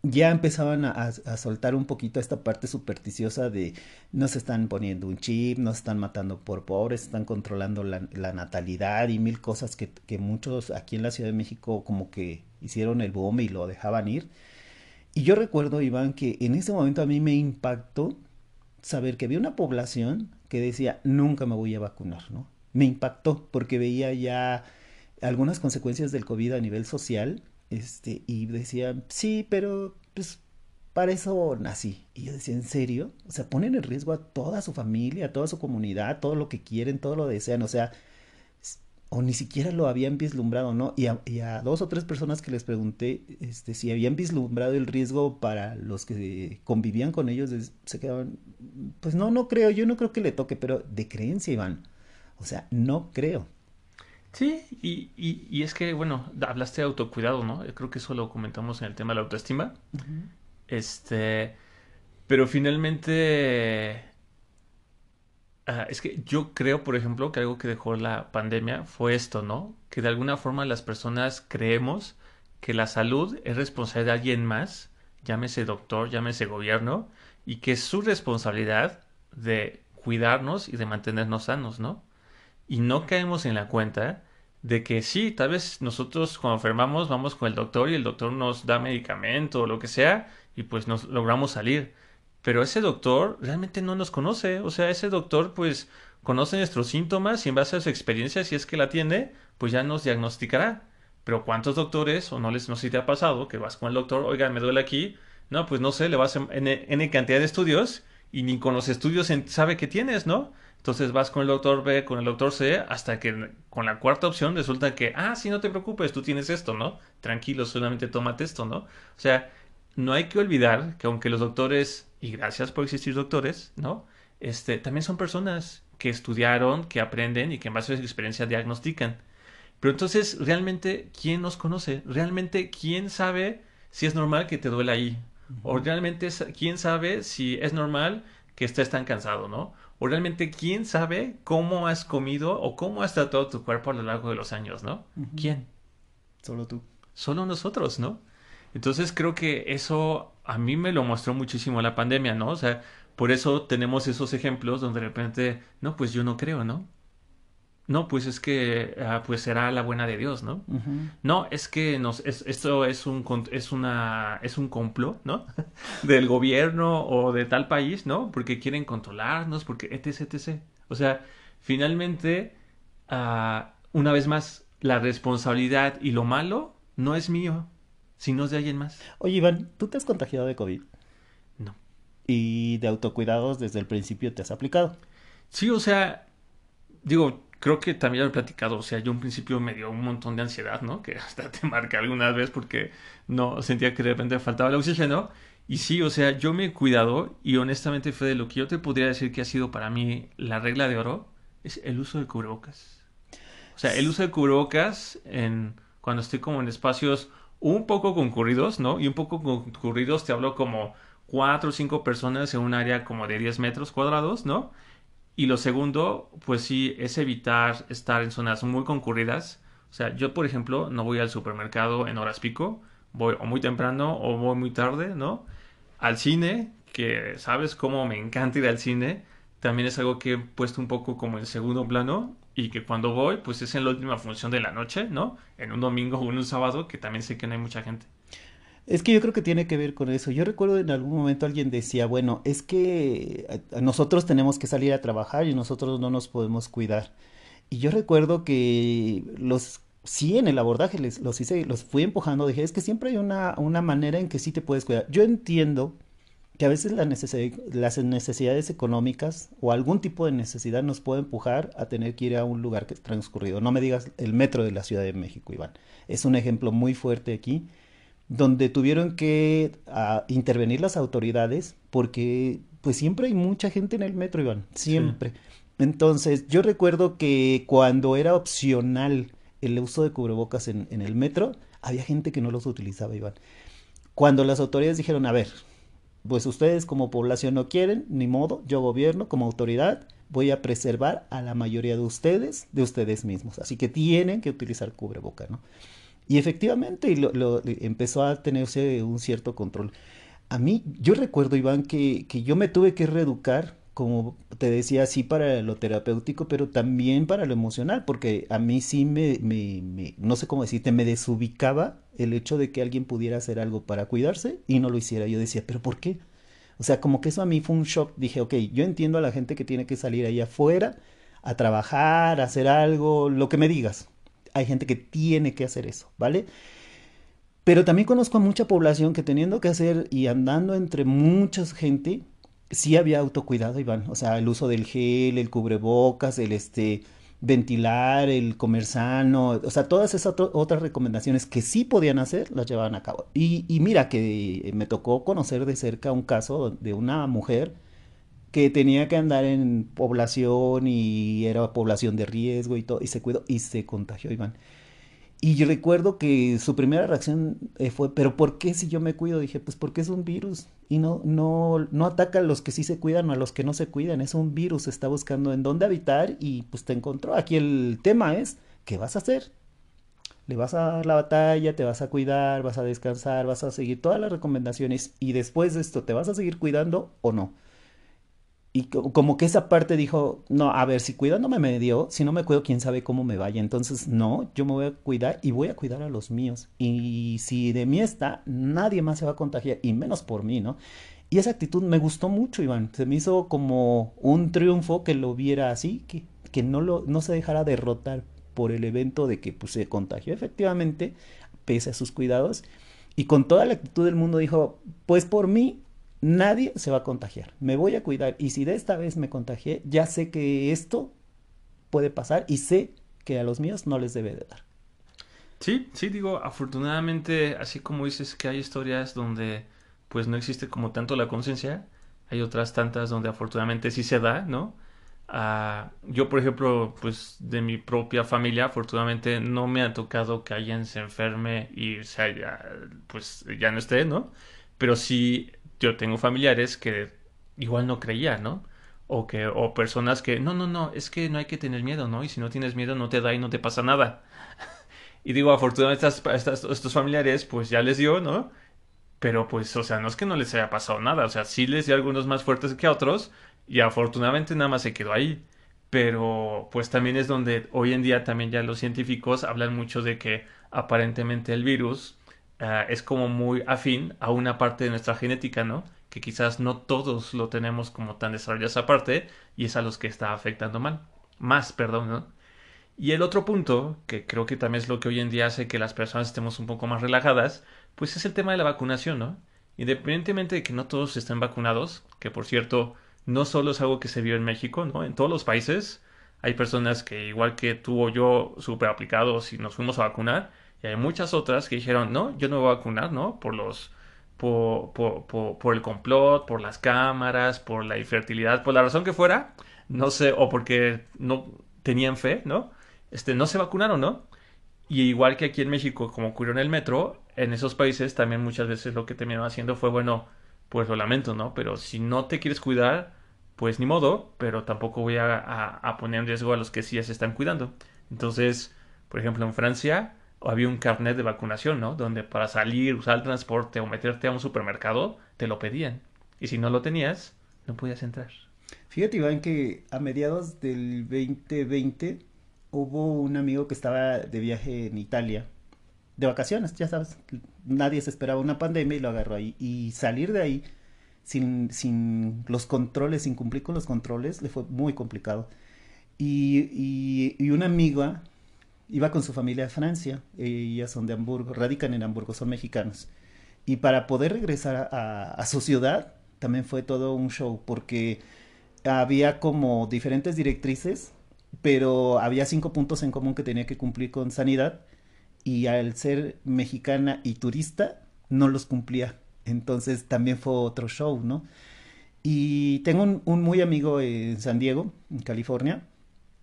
ya empezaban a, soltar un poquito esta parte supersticiosa de no se están poniendo un chip, no se están matando por pobres, están controlando la, natalidad y mil cosas que, que, muchos aquí en la Ciudad de México como que hicieron el bombe y lo dejaban ir. Y yo recuerdo, Iván, que en ese momento a mí me impactó saber que había una población que decía nunca me voy a vacunar, ¿no? Me impactó porque veía ya algunas consecuencias del COVID a nivel social este, y decía, sí, pero pues para eso nací. Y yo decía, ¿en serio? O sea, ponen en riesgo a toda su familia, a toda su comunidad, todo lo que quieren, todo lo desean. O sea, o ni siquiera lo habían vislumbrado, ¿no? Y a, dos o tres personas que les pregunté este, si habían vislumbrado el riesgo para los que convivían con ellos, se quedaban, pues no, no creo, yo no creo que le toque, pero de creencia, Iván. O sea, no creo. Sí, y, y, es que, bueno, hablaste de autocuidado, ¿no? Creo que eso lo comentamos en el tema de la autoestima. Este, pero finalmente Es que yo creo, por ejemplo, que algo que dejó la pandemia fue esto, ¿no? Que de alguna forma las personas creemos que la salud es responsabilidad de alguien más, llámese doctor, llámese gobierno, y que es su responsabilidad de cuidarnos y de mantenernos sanos, ¿no? Y no caemos en la cuenta de que sí, tal vez nosotros cuando enfermamos vamos con el doctor y el doctor nos da medicamento o lo que sea y pues nos logramos salir pero ese doctor realmente no nos conoce, o sea, ese doctor pues conoce nuestros síntomas y en base a su experiencia, si es que la tiene, pues ya nos diagnosticará. Pero ¿cuántos doctores, o no les no sé si te ha pasado, que vas con el doctor, oiga, me duele aquí? No, pues no sé, le vas en N, cantidad de estudios y ni con los estudios sabe que tienes, ¿no? Entonces vas con el doctor B, con el doctor C, hasta que con la cuarta opción resulta que, ah, sí, no te preocupes, tú tienes esto, ¿no? Tranquilo, solamente tómate esto, ¿no? O sea, no hay que olvidar que aunque los doctores y gracias por existir doctores, ¿no? Este, también son personas que estudiaron, que aprenden y que en base a su experiencia diagnostican. Pero entonces, realmente, ¿quién nos conoce? ¿Realmente quién sabe si es normal que te duele ahí? O realmente, ¿quién sabe si es normal que estés tan cansado, ¿no? O realmente, ¿quién sabe cómo has comido o cómo has tratado tu cuerpo a lo largo de los años, ¿no? ¿Quién? Solo tú. Solo nosotros, ¿no? Entonces creo que eso a mí me lo mostró muchísimo la pandemia, ¿no? O sea, por eso tenemos esos ejemplos donde de repente, no, pues yo no creo, ¿no? No, pues es que ah, pues será la buena de Dios, ¿no? No, es que nos, esto es un es una es un complot, ¿no? Del gobierno o de tal país, ¿no? Porque quieren controlarnos, porque etc, etc. O sea, finalmente, uh, una vez más, la responsabilidad y lo malo no es mío, si no es de alguien más. Oye, Iván, ¿tú te has contagiado de COVID? No. ¿Y de autocuidados desde el principio te has aplicado? Sí, o sea, digo, creo que también lo he platicado, o sea, yo un principio me dio un montón de ansiedad, ¿no? Que hasta te marqué alguna vez porque no sentía que de repente faltaba el oxígeno. Y sí, o sea, yo me he cuidado y honestamente, fue de lo que yo te podría decir que ha sido para mí la regla de oro, es el uso de cubrebocas. O sea, el uso de cubrebocas en, cuando estoy como en espacios un poco concurridos, ¿no? Y un poco concurridos te hablo como cuatro o cinco personas en un área como de 10 metros cuadrados, ¿no? Y lo segundo, pues sí, es evitar estar en zonas muy concurridas. O sea, yo, por ejemplo, no voy al supermercado en horas pico, voy o muy temprano o voy muy tarde, ¿no? Al cine, que sabes cómo me encanta ir al cine, también es algo que he puesto un poco como en segundo plano y que cuando voy, pues es en la última función de la noche, ¿no? En un domingo o en un sábado, que también sé que no hay mucha gente. Es que yo creo que tiene que ver con eso. Yo recuerdo en algún momento alguien decía, bueno, es que nosotros tenemos que salir a trabajar y nosotros no nos podemos cuidar. Y yo recuerdo que los sí en el abordaje les, los hice, los fui empujando, dije, es que siempre hay una, una manera en que sí te puedes cuidar. Yo entiendo que a veces las necesidades económicas o algún tipo de necesidad nos puede empujar a tener que ir a un lugar que transcurrido. No me digas el metro de la Ciudad de México, Iván. Es un ejemplo muy fuerte aquí, donde tuvieron que ah, intervenir las autoridades porque pues siempre hay mucha gente en el metro, Iván, siempre. Entonces, yo recuerdo que cuando era opcional el uso de cubrebocas en, en el metro, había gente que no los utilizaba, Iván. Cuando las autoridades dijeron, a ver, pues ustedes como población no quieren, ni modo, yo gobierno como autoridad, voy a preservar a la mayoría de ustedes, de ustedes mismos. Así que tienen que utilizar cubreboca, ¿no? Y efectivamente empezó a tenerse un cierto control. A mí, yo recuerdo, Iván, que, que yo me tuve que reeducar como te decía, sí para lo terapéutico, pero también para lo emocional, porque a mí sí me, me, no sé cómo decirte, me desubicaba el hecho de que alguien pudiera hacer algo para cuidarse y no lo hiciera. Yo decía, pero ¿por qué? O sea, como que eso a mí fue un shock. Dije, ok, yo entiendo a la gente que tiene que salir ahí afuera a trabajar, a hacer algo, lo que me digas. Hay gente que tiene que hacer eso, ¿vale? Pero también conozco a mucha población que teniendo que hacer y andando entre mucha gente, sí había autocuidado, Iván. O sea, el uso del gel, el cubrebocas, el este, ventilar, el comer sano, o sea, todas esas otras recomendaciones que sí podían hacer, las llevaban a cabo. Y, y mira que me tocó conocer de cerca un caso de una mujer que tenía que andar en población y era población de riesgo y todo, y se cuidó y se contagió, Iván. Y recuerdo que su primera reacción eh, fue, pero ¿por qué si yo me cuido? Dije, pues porque es un virus y no, no, no ataca a los que sí se cuidan o a los que no se cuidan, es un virus, está buscando en dónde habitar y pues te encontró. Aquí el tema es, ¿qué vas a hacer? Le vas a dar la batalla, te vas a cuidar, vas a descansar, vas a seguir todas las recomendaciones y después de esto, ¿te vas a seguir cuidando o no? Y como que esa parte dijo, no, a ver, si cuidándome me dio, si no me cuido, quién sabe cómo me vaya. Entonces, no, yo me voy a cuidar y voy a cuidar a los míos. Y si de mí está, nadie más se va a contagiar, y menos por mí, ¿no? Y esa actitud me gustó mucho, Iván. Se me hizo como un triunfo que lo viera así, que, que no, lo, no se dejara derrotar por el evento de que pues, se contagió efectivamente, pese a sus cuidados. Y con toda la actitud del mundo dijo, pues por mí nadie se va a contagiar. Me voy a cuidar. Y si de esta vez me contagié, ya sé que esto puede pasar y sé que a los míos no les debe de dar. Sí, sí, digo, afortunadamente, así como dices que hay historias donde pues no existe como tanto la conciencia, hay otras tantas donde afortunadamente sí se da, ¿no? Uh, yo, por ejemplo, pues de mi propia familia, afortunadamente no me ha tocado que alguien se enferme y se haya, pues ya no esté, ¿no? Pero sí yo tengo familiares que igual no creían, ¿no? O que, o personas que, no, no, no, es que no hay que tener miedo, ¿no? Y si no tienes miedo no te da y no te pasa nada. y digo, afortunadamente estas, estos familiares, pues ya les dio, ¿no? Pero pues, o sea, no es que no les haya pasado nada, o sea, sí les dio algunos más fuertes que otros y afortunadamente nada más se quedó ahí. Pero pues también es donde hoy en día también ya los científicos hablan mucho de que aparentemente el virus Ah, es como muy afín a una parte de nuestra genética, ¿no? Que quizás no todos lo tenemos como tan desarrollada esa parte y es a los que está afectando mal. Más, perdón, ¿no? Y el otro punto, que creo que también es lo que hoy en día hace que las personas estemos un poco más relajadas, pues es el tema de la vacunación, ¿no? Independientemente de que no todos estén vacunados, que por cierto, no solo es algo que se vio en México, ¿no? En todos los países hay personas que igual que tú o yo, súper aplicados y nos fuimos a vacunar, y hay muchas otras que dijeron, no, yo no me voy a vacunar, ¿no? Por los... Por, por, por, el complot, por las cámaras, por la infertilidad, por la razón que fuera, no sé, o porque no tenían fe, ¿no? Este, no se vacunaron, ¿no? Y igual que aquí en México, como ocurrió en el metro, en esos países también muchas veces lo que terminaron haciendo fue, bueno, pues lo lamento, ¿no? Pero si no te quieres cuidar, pues ni modo, pero tampoco voy a, a poner en riesgo a los que sí ya se están cuidando. Entonces, por ejemplo, en Francia, había un carnet de vacunación, ¿no? Donde para salir, usar el transporte o meterte a un supermercado, te lo pedían. Y si no lo tenías, no podías entrar. Fíjate, Iván, que a mediados del 2020 hubo un amigo que estaba de viaje en Italia, de vacaciones, ya sabes, nadie se esperaba una pandemia y lo agarró ahí. Y salir de ahí sin, sin los controles, sin cumplir con los controles, le fue muy complicado. Y, y, y una amiga iba con su familia a Francia, ellas son de Hamburgo, radican en Hamburgo, son mexicanos. Y para poder regresar a, su ciudad, también fue todo un show, porque había como diferentes directrices, pero había cinco puntos en común que tenía que cumplir con sanidad, y al ser mexicana y turista, no los cumplía. Entonces también fue otro show, ¿no? Y tengo un, un muy amigo en San Diego, en California,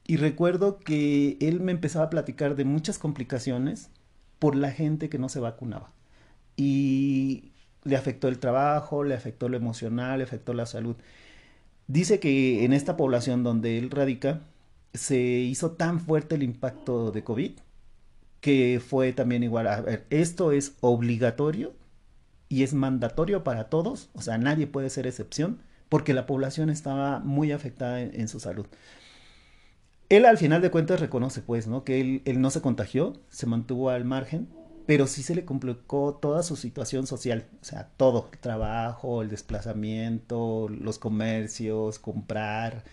y recuerdo que él me empezaba a platicar de muchas complicaciones por la gente que no se vacunaba. Y le afectó el trabajo, le afectó lo emocional, le afectó la salud. Dice que en esta población donde él radica se hizo tan fuerte el impacto de COVID que fue también igual, a ver, esto es obligatorio y es mandatorio para todos, o sea, nadie puede ser excepción porque la población estaba muy afectada en su salud. Él al final de cuentas reconoce, pues, ¿no? Que él, él no se contagió, se mantuvo al margen, pero sí se le complicó toda su situación social, o sea, todo, el trabajo, el desplazamiento, los comercios, comprar,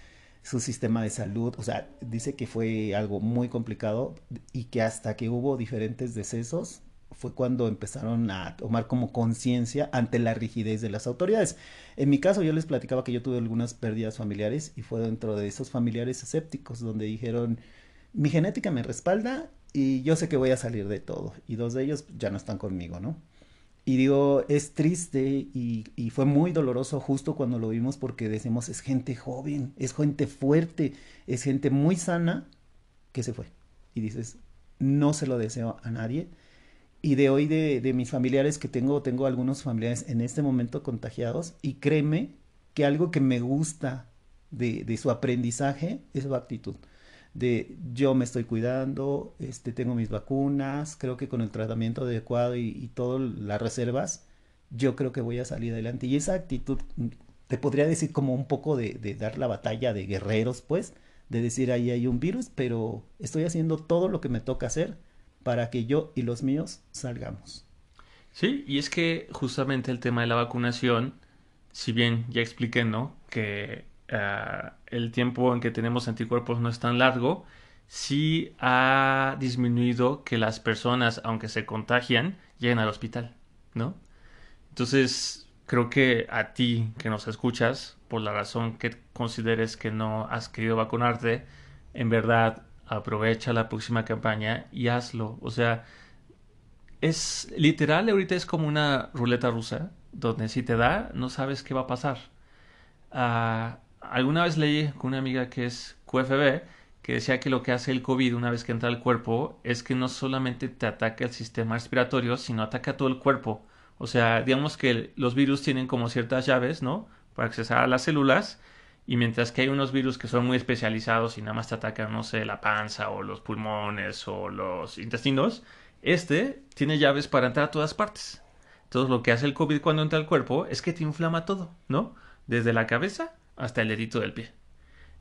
su sistema de salud, o sea, dice que fue algo muy complicado y que hasta que hubo diferentes decesos, fue cuando empezaron a tomar como conciencia ante la rigidez de las autoridades. En mi caso yo les platicaba que yo tuve algunas pérdidas familiares y fue dentro de esos familiares escépticos donde dijeron, mi genética me respalda y yo sé que voy a salir de todo. Y dos de ellos ya no están conmigo, ¿no? Y digo, es triste y, fue muy doloroso justo cuando lo vimos porque decimos, es gente joven, es gente fuerte, es gente muy sana que se fue. Y dices, no se lo deseo a nadie. Y de hoy de, de mis familiares que tengo, tengo algunos familiares en este momento contagiados y créeme que algo que me gusta de, de su aprendizaje es su actitud de yo me estoy cuidando, este, tengo mis vacunas, creo que con el tratamiento adecuado y, y todas las reservas, yo creo que voy a salir adelante. Y esa actitud, te podría decir como un poco de, de dar la batalla de guerreros, pues, de decir ahí hay un virus, pero estoy haciendo todo lo que me toca hacer para que yo y los míos salgamos. Sí, y es que justamente el tema de la vacunación, si bien ya expliqué, ¿no? Que uh, el tiempo en que tenemos anticuerpos no es tan largo, sí ha disminuido que las personas, aunque se contagian, lleguen al hospital, ¿no? Entonces, creo que a ti que nos escuchas, por la razón que consideres que no has querido vacunarte, en verdad aprovecha la próxima campaña y hazlo. O sea, es literal, ahorita es como una ruleta rusa, donde si te da, no sabes qué va a pasar. Uh, alguna vez leí con una amiga que es QFB que decía que lo que hace el COVID una vez que entra al cuerpo es que no solamente te ataca el sistema respiratorio, sino ataca todo el cuerpo. O sea, digamos que los virus tienen como ciertas llaves, ¿no? Para accesar a las células. Y mientras que hay unos virus que son muy especializados y nada más te atacan, no sé, la panza o los pulmones o los intestinos, este tiene llaves para entrar a todas partes. Entonces lo que hace el COVID cuando entra al cuerpo es que te inflama todo, ¿no? Desde la cabeza hasta el dedito del pie.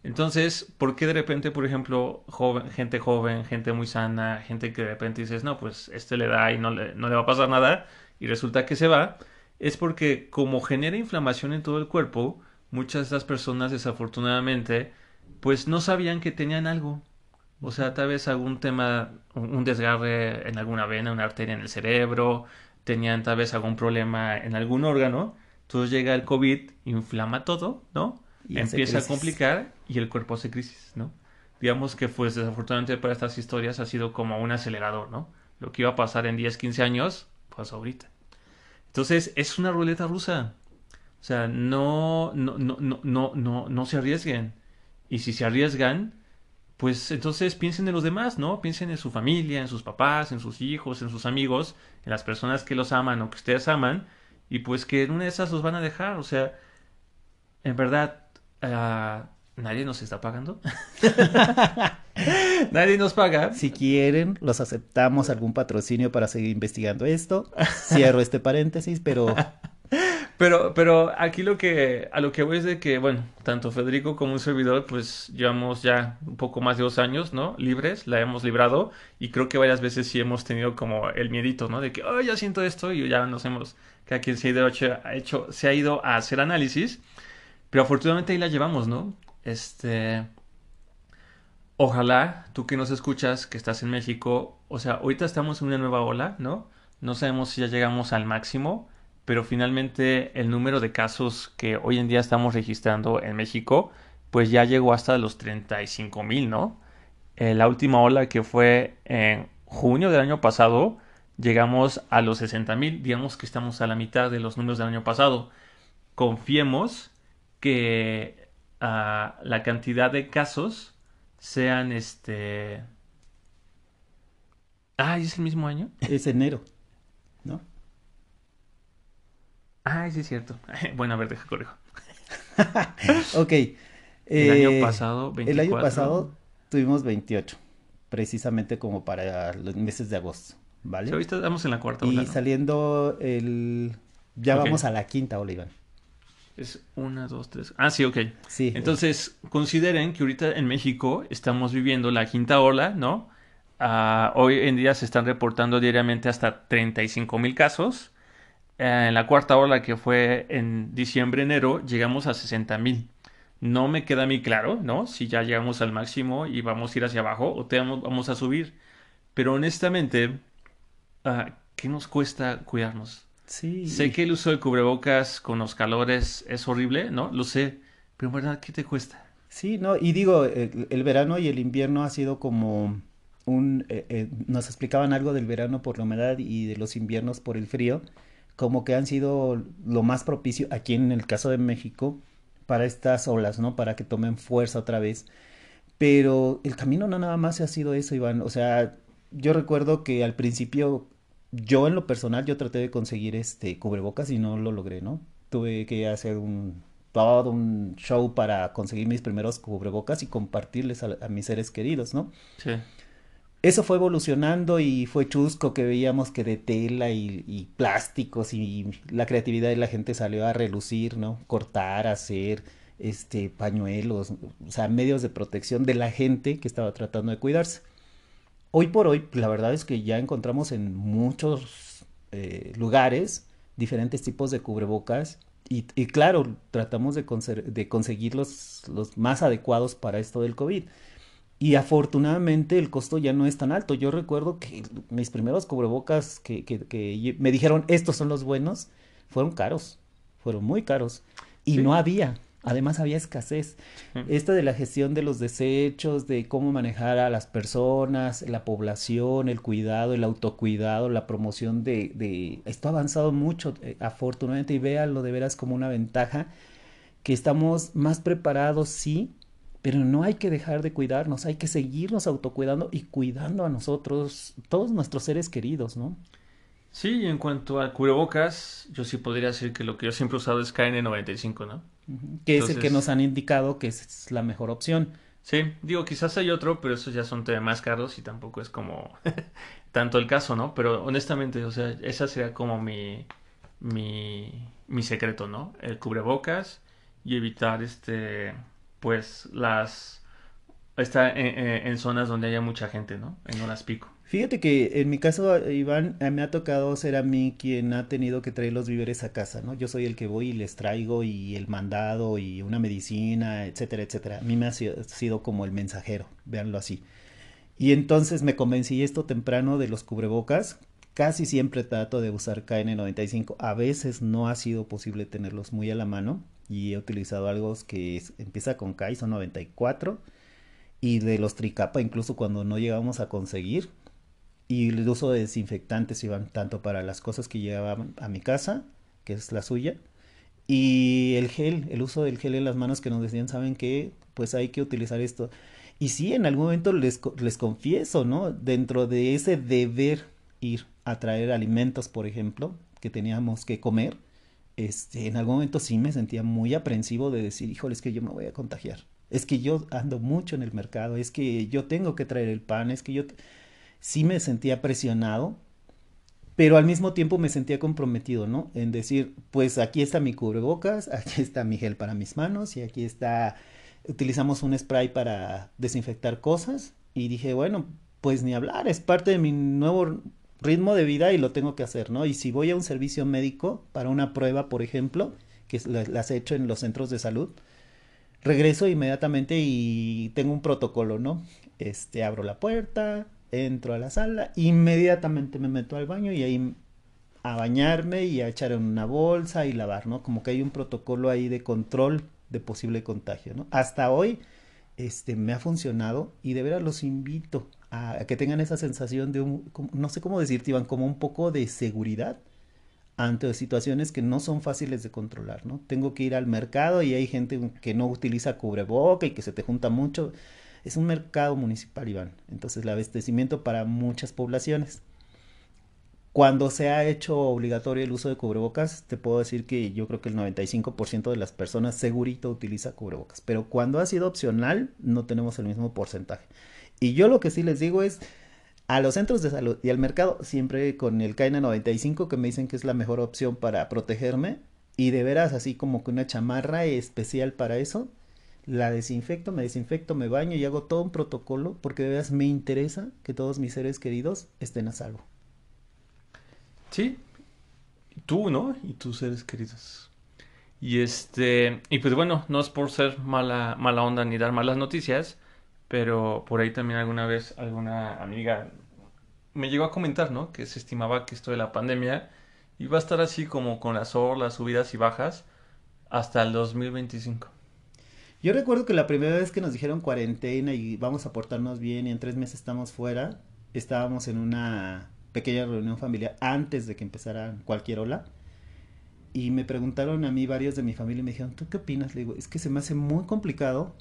Entonces, ¿por qué de repente, por ejemplo, joven, gente joven, gente muy sana, gente que de repente dices, no, pues este le da y no le, no le va a pasar nada, y resulta que se va? Es porque como genera inflamación en todo el cuerpo, muchas de esas personas desafortunadamente, pues no sabían que tenían algo. O sea, tal vez algún tema, un desgarre en alguna vena, una arteria en el cerebro, tenían tal vez algún problema en algún órgano, entonces llega el COVID, inflama todo, ¿no? Y Empieza a complicar y el cuerpo hace crisis, ¿no? Digamos que pues desafortunadamente para estas historias ha sido como un acelerador, ¿no? Lo que iba a pasar en 10, 15 años, pues ahorita. Entonces es una ruleta rusa. O sea, no, no, no, no, no, no, se arriesguen. Y si se arriesgan, pues entonces piensen en los demás, ¿no? Piensen en su familia, en sus papás, en sus hijos, en sus amigos, en las personas que los aman o que ustedes aman y pues que en una de esas los van a dejar. O sea, en verdad, uh, nadie nos está pagando. nadie nos paga. Si quieren, los aceptamos algún patrocinio para seguir investigando esto. Cierro este paréntesis, pero pero, pero aquí lo que, a lo que voy es de que, bueno, tanto Federico como un servidor, pues llevamos ya un poco más de dos años, ¿no? Libres, la hemos librado y creo que varias veces sí hemos tenido como el miedito, ¿no? De que, oh, ya siento esto y ya nos hemos, cada quien se ha hecho, se ha ido a hacer análisis, pero afortunadamente ahí la llevamos, ¿no? Este, ojalá, tú que nos escuchas, que estás en México, o sea, ahorita estamos en una nueva ola, ¿no? No sabemos si ya llegamos al máximo pero finalmente el número de casos que hoy en día estamos registrando en México, pues ya llegó hasta los 35 mil, ¿no? Eh, la última ola que fue en junio del año pasado, llegamos a los 60 mil, digamos que estamos a la mitad de los números del año pasado. Confiemos que uh, la cantidad de casos sean este... Ah, ¿es el mismo año? Es enero, ¿no? Ay, sí es cierto. Bueno, a ver, deja corrijo. ok. El año eh, pasado, 24. El año pasado tuvimos 28, precisamente como para los meses de agosto, ¿vale? Sí, ahorita estamos en la cuarta ola. Y saliendo el... Ya vamos a la quinta ola, Iván. Es una, dos, tres. Ah, sí, ok. Sí. Entonces, consideren que ahorita en México estamos viviendo la quinta ola, ¿no? Uh, hoy en día se están reportando diariamente hasta 35 mil casos. Eh, en la cuarta ola que fue en diciembre-enero llegamos a 60 mil. No me queda a mí claro, ¿no? Si ya llegamos al máximo y vamos a ir hacia abajo o te vamos, a subir. Pero honestamente, uh, ¿qué nos cuesta cuidarnos? Sí. Sé que el uso de cubrebocas con los calores es horrible, ¿no? Lo sé. Pero en verdad, ¿qué te cuesta? Sí, no, y digo, el, el verano y el invierno ha sido como un, eh, eh, nos explicaban algo del verano por la humedad y de los inviernos por el frío, como que han sido lo más propicio aquí en el caso de México para estas olas, ¿no? Para que tomen fuerza otra vez. Pero el camino no nada más ha sido eso, Iván. O sea, yo recuerdo que al principio, yo en lo personal, yo traté de conseguir este cubrebocas y no lo logré, ¿no? Tuve que hacer un todo un show para conseguir mis primeros cubrebocas y compartirles a, a mis seres queridos, ¿no? Sí. Eso fue evolucionando y fue chusco que veíamos que de tela y, plásticos y la creatividad de la gente salió a relucir, ¿no? Cortar, hacer, este, pañuelos, o sea, medios de protección de la gente que estaba tratando de cuidarse. Hoy por hoy, la verdad es que ya encontramos en muchos eh, lugares diferentes tipos de cubrebocas y, claro, tratamos de, conseguir los más adecuados para esto del COVID. Y afortunadamente el costo ya no es tan alto. Yo recuerdo que mis primeros cubrebocas que, que, que me dijeron estos son los buenos, fueron caros, fueron muy caros. Y Sí. no había, además había escasez. Mm. Esta de la gestión de los desechos, de cómo manejar a las personas, la población, el cuidado, el autocuidado, la promoción de, de... Esto ha avanzado mucho, eh, afortunadamente, y véanlo de veras como una ventaja que estamos más preparados, sí, pero no hay que dejar de cuidarnos, hay que seguirnos autocuidando y cuidando a nosotros, todos nuestros seres queridos, ¿no? Sí, y en cuanto a cubrebocas, yo sí podría decir que lo que yo siempre he usado es KN95, ¿no? Que es el que nos han indicado que es la mejor opción. sí, digo, quizás hay otro, pero esos ya son más caros y tampoco es como tanto el caso, ¿no? Pero honestamente, o sea, esa sería como mi, mi, mi secreto, ¿no? El cubrebocas y evitar, este, pues, las, estar en, zonas donde haya mucha gente, ¿no? En horas pico. Fíjate que en mi caso, Iván, eh, me ha tocado ser a mí quien ha tenido que traer los víveres a casa, ¿no? Yo soy el que voy y les traigo y el mandado y una medicina, etcétera, etcétera. A mí me ha sido como el mensajero, véanlo así. Y entonces me convencí esto temprano de los cubrebocas. Casi siempre trato de usar KN95. A veces no ha sido posible tenerlos muy a la mano y he utilizado algo que empieza con K y son 94 y de los tricapa incluso cuando no llegamos a conseguir y el uso de desinfectantes iban tanto para las cosas que llegaban a mi casa, que es la suya, y el gel, el uso del gel en las manos que nos decían, ¿saben qué? Pues hay que utilizar esto. Y sí, en algún momento les, les confieso, ¿no? Dentro de ese deber ir a traer alimentos, por ejemplo, que teníamos que comer, este, en algún momento sí me sentía muy aprensivo de decir, híjole, es que yo me voy a contagiar. Es que yo ando mucho en el mercado, es que yo tengo que traer el pan, es que yo... Sí me sentía presionado, pero al mismo tiempo me sentía comprometido, ¿no? En decir, pues aquí está mi cubrebocas, aquí está mi gel para mis manos y aquí está, utilizamos un spray para desinfectar cosas y dije, bueno, pues ni hablar, es parte de mi nuevo ritmo de vida y lo tengo que hacer, ¿no? Y si voy a un servicio médico para una prueba, por ejemplo, que las he hecho en los centros de salud, regreso inmediatamente y tengo un protocolo, ¿no? Este, abro la puerta, entro a la sala, inmediatamente me meto al baño y ahí a bañarme y a echar en una bolsa y lavar, ¿no? Como que hay un protocolo ahí de control de posible contagio, ¿no? Hasta hoy, este, me ha funcionado y de veras los invito a, que tengan esa sensación de no sé cómo decirte, Iván, como un poco de seguridad ante situaciones que no son fáciles de controlar, ¿no? Tengo que ir al mercado y hay gente que no utiliza cubreboca y que se te junta mucho. Es un mercado municipal, Iván. Entonces, el abastecimiento para muchas poblaciones. Cuando se ha hecho obligatorio el uso de cubrebocas, te puedo decir que yo creo que el 95% de las personas segurito utiliza cubrebocas. Pero cuando ha sido opcional, no tenemos el mismo porcentaje. Y yo lo que sí les digo es, a los centros de salud y al mercado, siempre con el KN95 que me dicen que es la mejor opción para protegerme. Y de veras, así como que una chamarra especial para eso, la desinfecto, me desinfecto, me baño y hago todo un protocolo porque de veras me interesa que todos mis seres queridos estén a salvo. Sí, tú, ¿no? Y tus seres queridos. Y este, y pues bueno, no es por ser mala, mala onda ni dar malas noticias, pero por ahí también alguna vez alguna amiga me llegó a comentar, ¿no? Que se estimaba que esto de la pandemia iba a estar así como con las olas, subidas y bajas hasta el 2025. Yo recuerdo que la primera vez que nos dijeron cuarentena y vamos a portarnos bien y en tres meses estamos fuera, estábamos en una pequeña reunión familiar antes de que empezara cualquier ola. Y me preguntaron a mí varios de mi familia y me dijeron, ¿tú qué opinas? Le digo, es que se me hace muy complicado.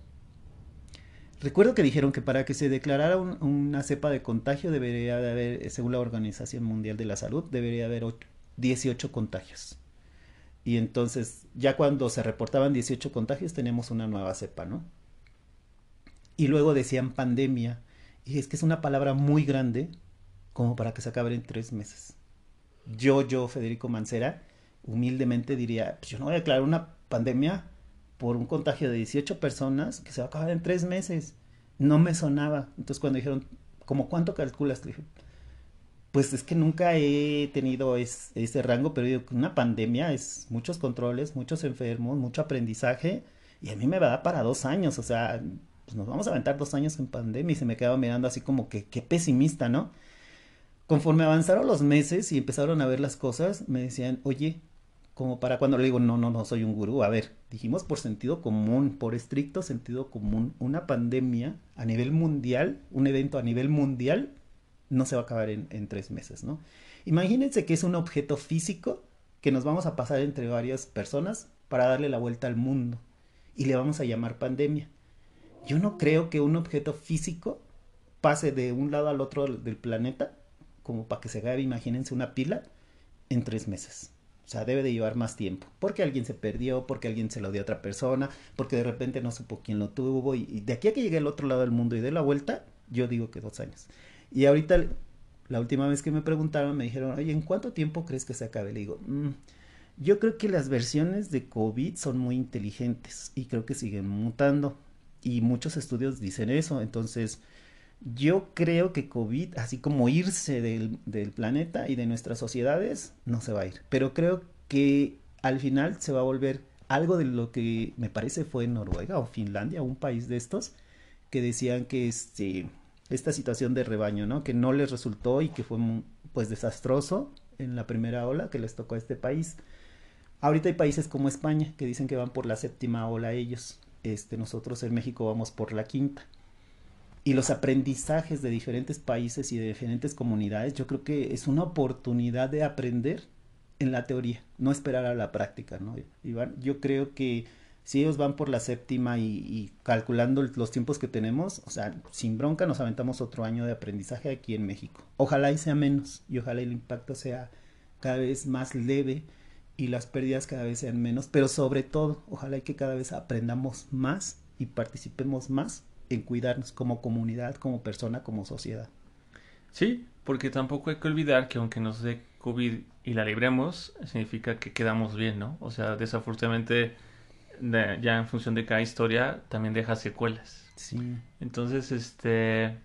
Recuerdo que dijeron que para que se declarara una cepa de contagio debería de haber, según la Organización Mundial de la Salud, debería haber 18 contagios. Y entonces, ya cuando se reportaban 18 contagios, teníamos una nueva cepa, ¿no? Y luego decían pandemia. Y es que es una palabra muy grande como para que se acabe en tres meses. Yo, yo, Federico Mancera, humildemente diría, pues yo no voy a declarar una pandemia por un contagio de 18 personas que se va a acabar en tres meses. No me sonaba. Entonces cuando dijeron, ¿cómo cuánto calculas? dije, pues es que nunca he tenido ese rango, pero una pandemia es muchos controles, muchos enfermos, mucho aprendizaje, y a mí me va a dar para dos años, o sea, pues nos vamos a aventar dos años en pandemia y se me quedaba mirando así como que qué pesimista, ¿no? Conforme avanzaron los meses y empezaron a ver las cosas, me decían, oye, como para cuando le digo, no, no, no soy un gurú, a ver, dijimos por sentido común, por estricto sentido común, una pandemia a nivel mundial, un evento a nivel mundial, no se va a acabar en, tres meses, ¿no? Imagínense que es un objeto físico que nos vamos a pasar entre varias personas para darle la vuelta al mundo y le vamos a llamar pandemia. Yo no creo que un objeto físico pase de un lado al otro del planeta, como para que se haga, imagínense, una pila en tres meses. O sea, debe de llevar más tiempo. Porque alguien se perdió, porque alguien se lo dio a otra persona, porque de repente no supo quién lo tuvo. Y, de aquí a que llegue al otro lado del mundo y dé la vuelta, yo digo que dos años. Y ahorita, la última vez que me preguntaron, me dijeron, oye, ¿en cuánto tiempo crees que se acabe? Le digo, mm, yo creo que las versiones de COVID son muy inteligentes y creo que siguen mutando. Y muchos estudios dicen eso. Entonces, yo creo que COVID, así como irse del, planeta y de nuestras sociedades, no se va a ir. Pero creo que al final se va a volver algo de lo que me parece fue Noruega o Finlandia, un país de estos, que decían que este esta situación de rebaño, ¿no? Que no les resultó y que fue pues desastroso en la primera ola que les tocó a este país. Ahorita hay países como España que dicen que van por la séptima ola ellos. Este, nosotros en México vamos por la quinta. Y los aprendizajes de diferentes países y de diferentes comunidades, yo creo que es una oportunidad de aprender en la teoría, no esperar a la práctica, ¿no? Iván, yo creo que si ellos van por la séptima y, calculando los tiempos que tenemos, o sea, sin bronca nos aventamos otro año de aprendizaje aquí en México. Ojalá y sea menos y ojalá el impacto sea cada vez más leve y las pérdidas cada vez sean menos, pero sobre todo, ojalá y que cada vez aprendamos más y participemos más en cuidarnos como comunidad, como persona, como sociedad. Sí, porque tampoco hay que olvidar que aunque nos dé COVID y la libremos, significa que quedamos bien, ¿no? O sea, desafortunadamente ya en función de cada historia, también deja secuelas. Sí. Entonces, este,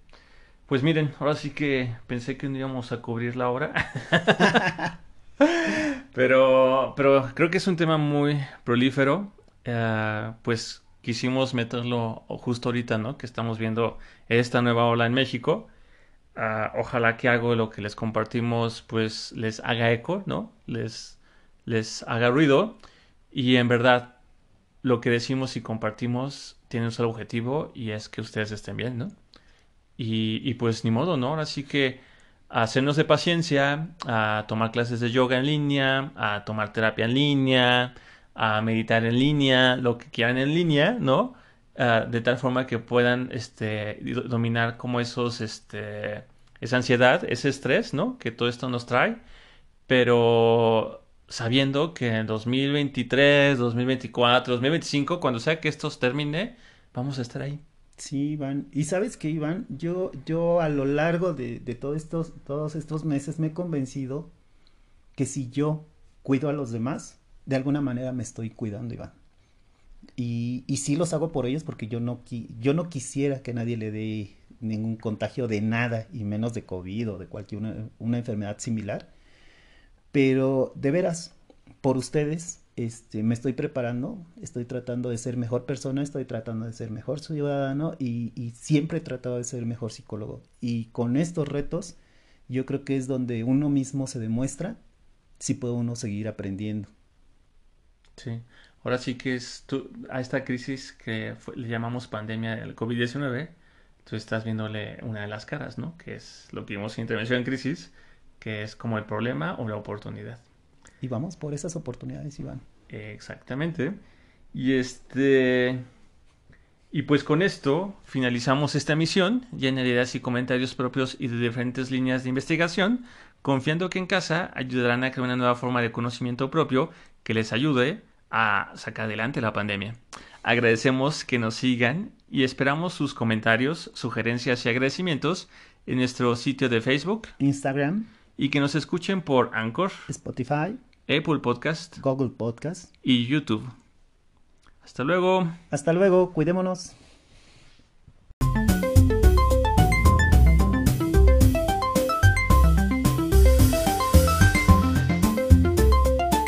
pues miren, ahora sí que pensé que no íbamos a cubrir la hora. pero, pero creo que es un tema muy prolífero. Eh, pues quisimos meterlo justo ahorita, ¿no? Que estamos viendo esta nueva ola en México. Ah, ojalá que algo lo que les compartimos, pues les haga eco, ¿no? Les, les haga ruido. Y en verdad, lo que decimos y compartimos tiene un solo objetivo y es que ustedes estén bien, ¿no? Y, pues ni modo, ¿no? Ahora sí que hacernos de paciencia, a tomar clases de yoga en línea, a tomar terapia en línea, a meditar en línea, lo que quieran en línea, ¿no? Ah, de tal forma que puedan este, dominar como esos, este, esa ansiedad, ese estrés, ¿no? Que todo esto nos trae, pero sabiendo que en 2023, 2024, 2025, cuando sea que esto termine, vamos a estar ahí. Sí, Iván. Y sabes que, Iván, yo, yo a lo largo de, de estos, todos estos meses me he convencido que si yo cuido a los demás, de alguna manera me estoy cuidando, Iván. Y, y sí los hago por ellos porque yo no, yo no quisiera que nadie le dé ningún contagio de nada, y menos de COVID o de cualquier una enfermedad similar. Pero de veras, por ustedes, este, me estoy preparando, estoy tratando de ser mejor persona, estoy tratando de ser mejor ciudadano y, y siempre he tratado de ser mejor psicólogo. Y con estos retos, yo creo que es donde uno mismo se demuestra si puede uno seguir aprendiendo. Sí. Ahora sí que es tú, a esta crisis que fue- le llamamos pandemia del COVID-19, tú estás viéndole una de las caras, ¿no? Que es lo que vimos en intervención en crisis, que es como el problema o la oportunidad. Y vamos por esas oportunidades, Iván. Exactamente. Y este. Y pues con esto finalizamos esta misión, llena de ideas y comentarios propios y de diferentes líneas de investigación, confiando que en casa ayudarán a crear una nueva forma de conocimiento propio que les ayude a sacar adelante la pandemia. Agradecemos que nos sigan y esperamos sus comentarios, sugerencias y agradecimientos en nuestro sitio de Facebook Instagram, y que nos escuchen por Anchor, Spotify, Apple Podcast Google Podcast. y YouTube. Hasta luego. Hasta luego, cuidémonos.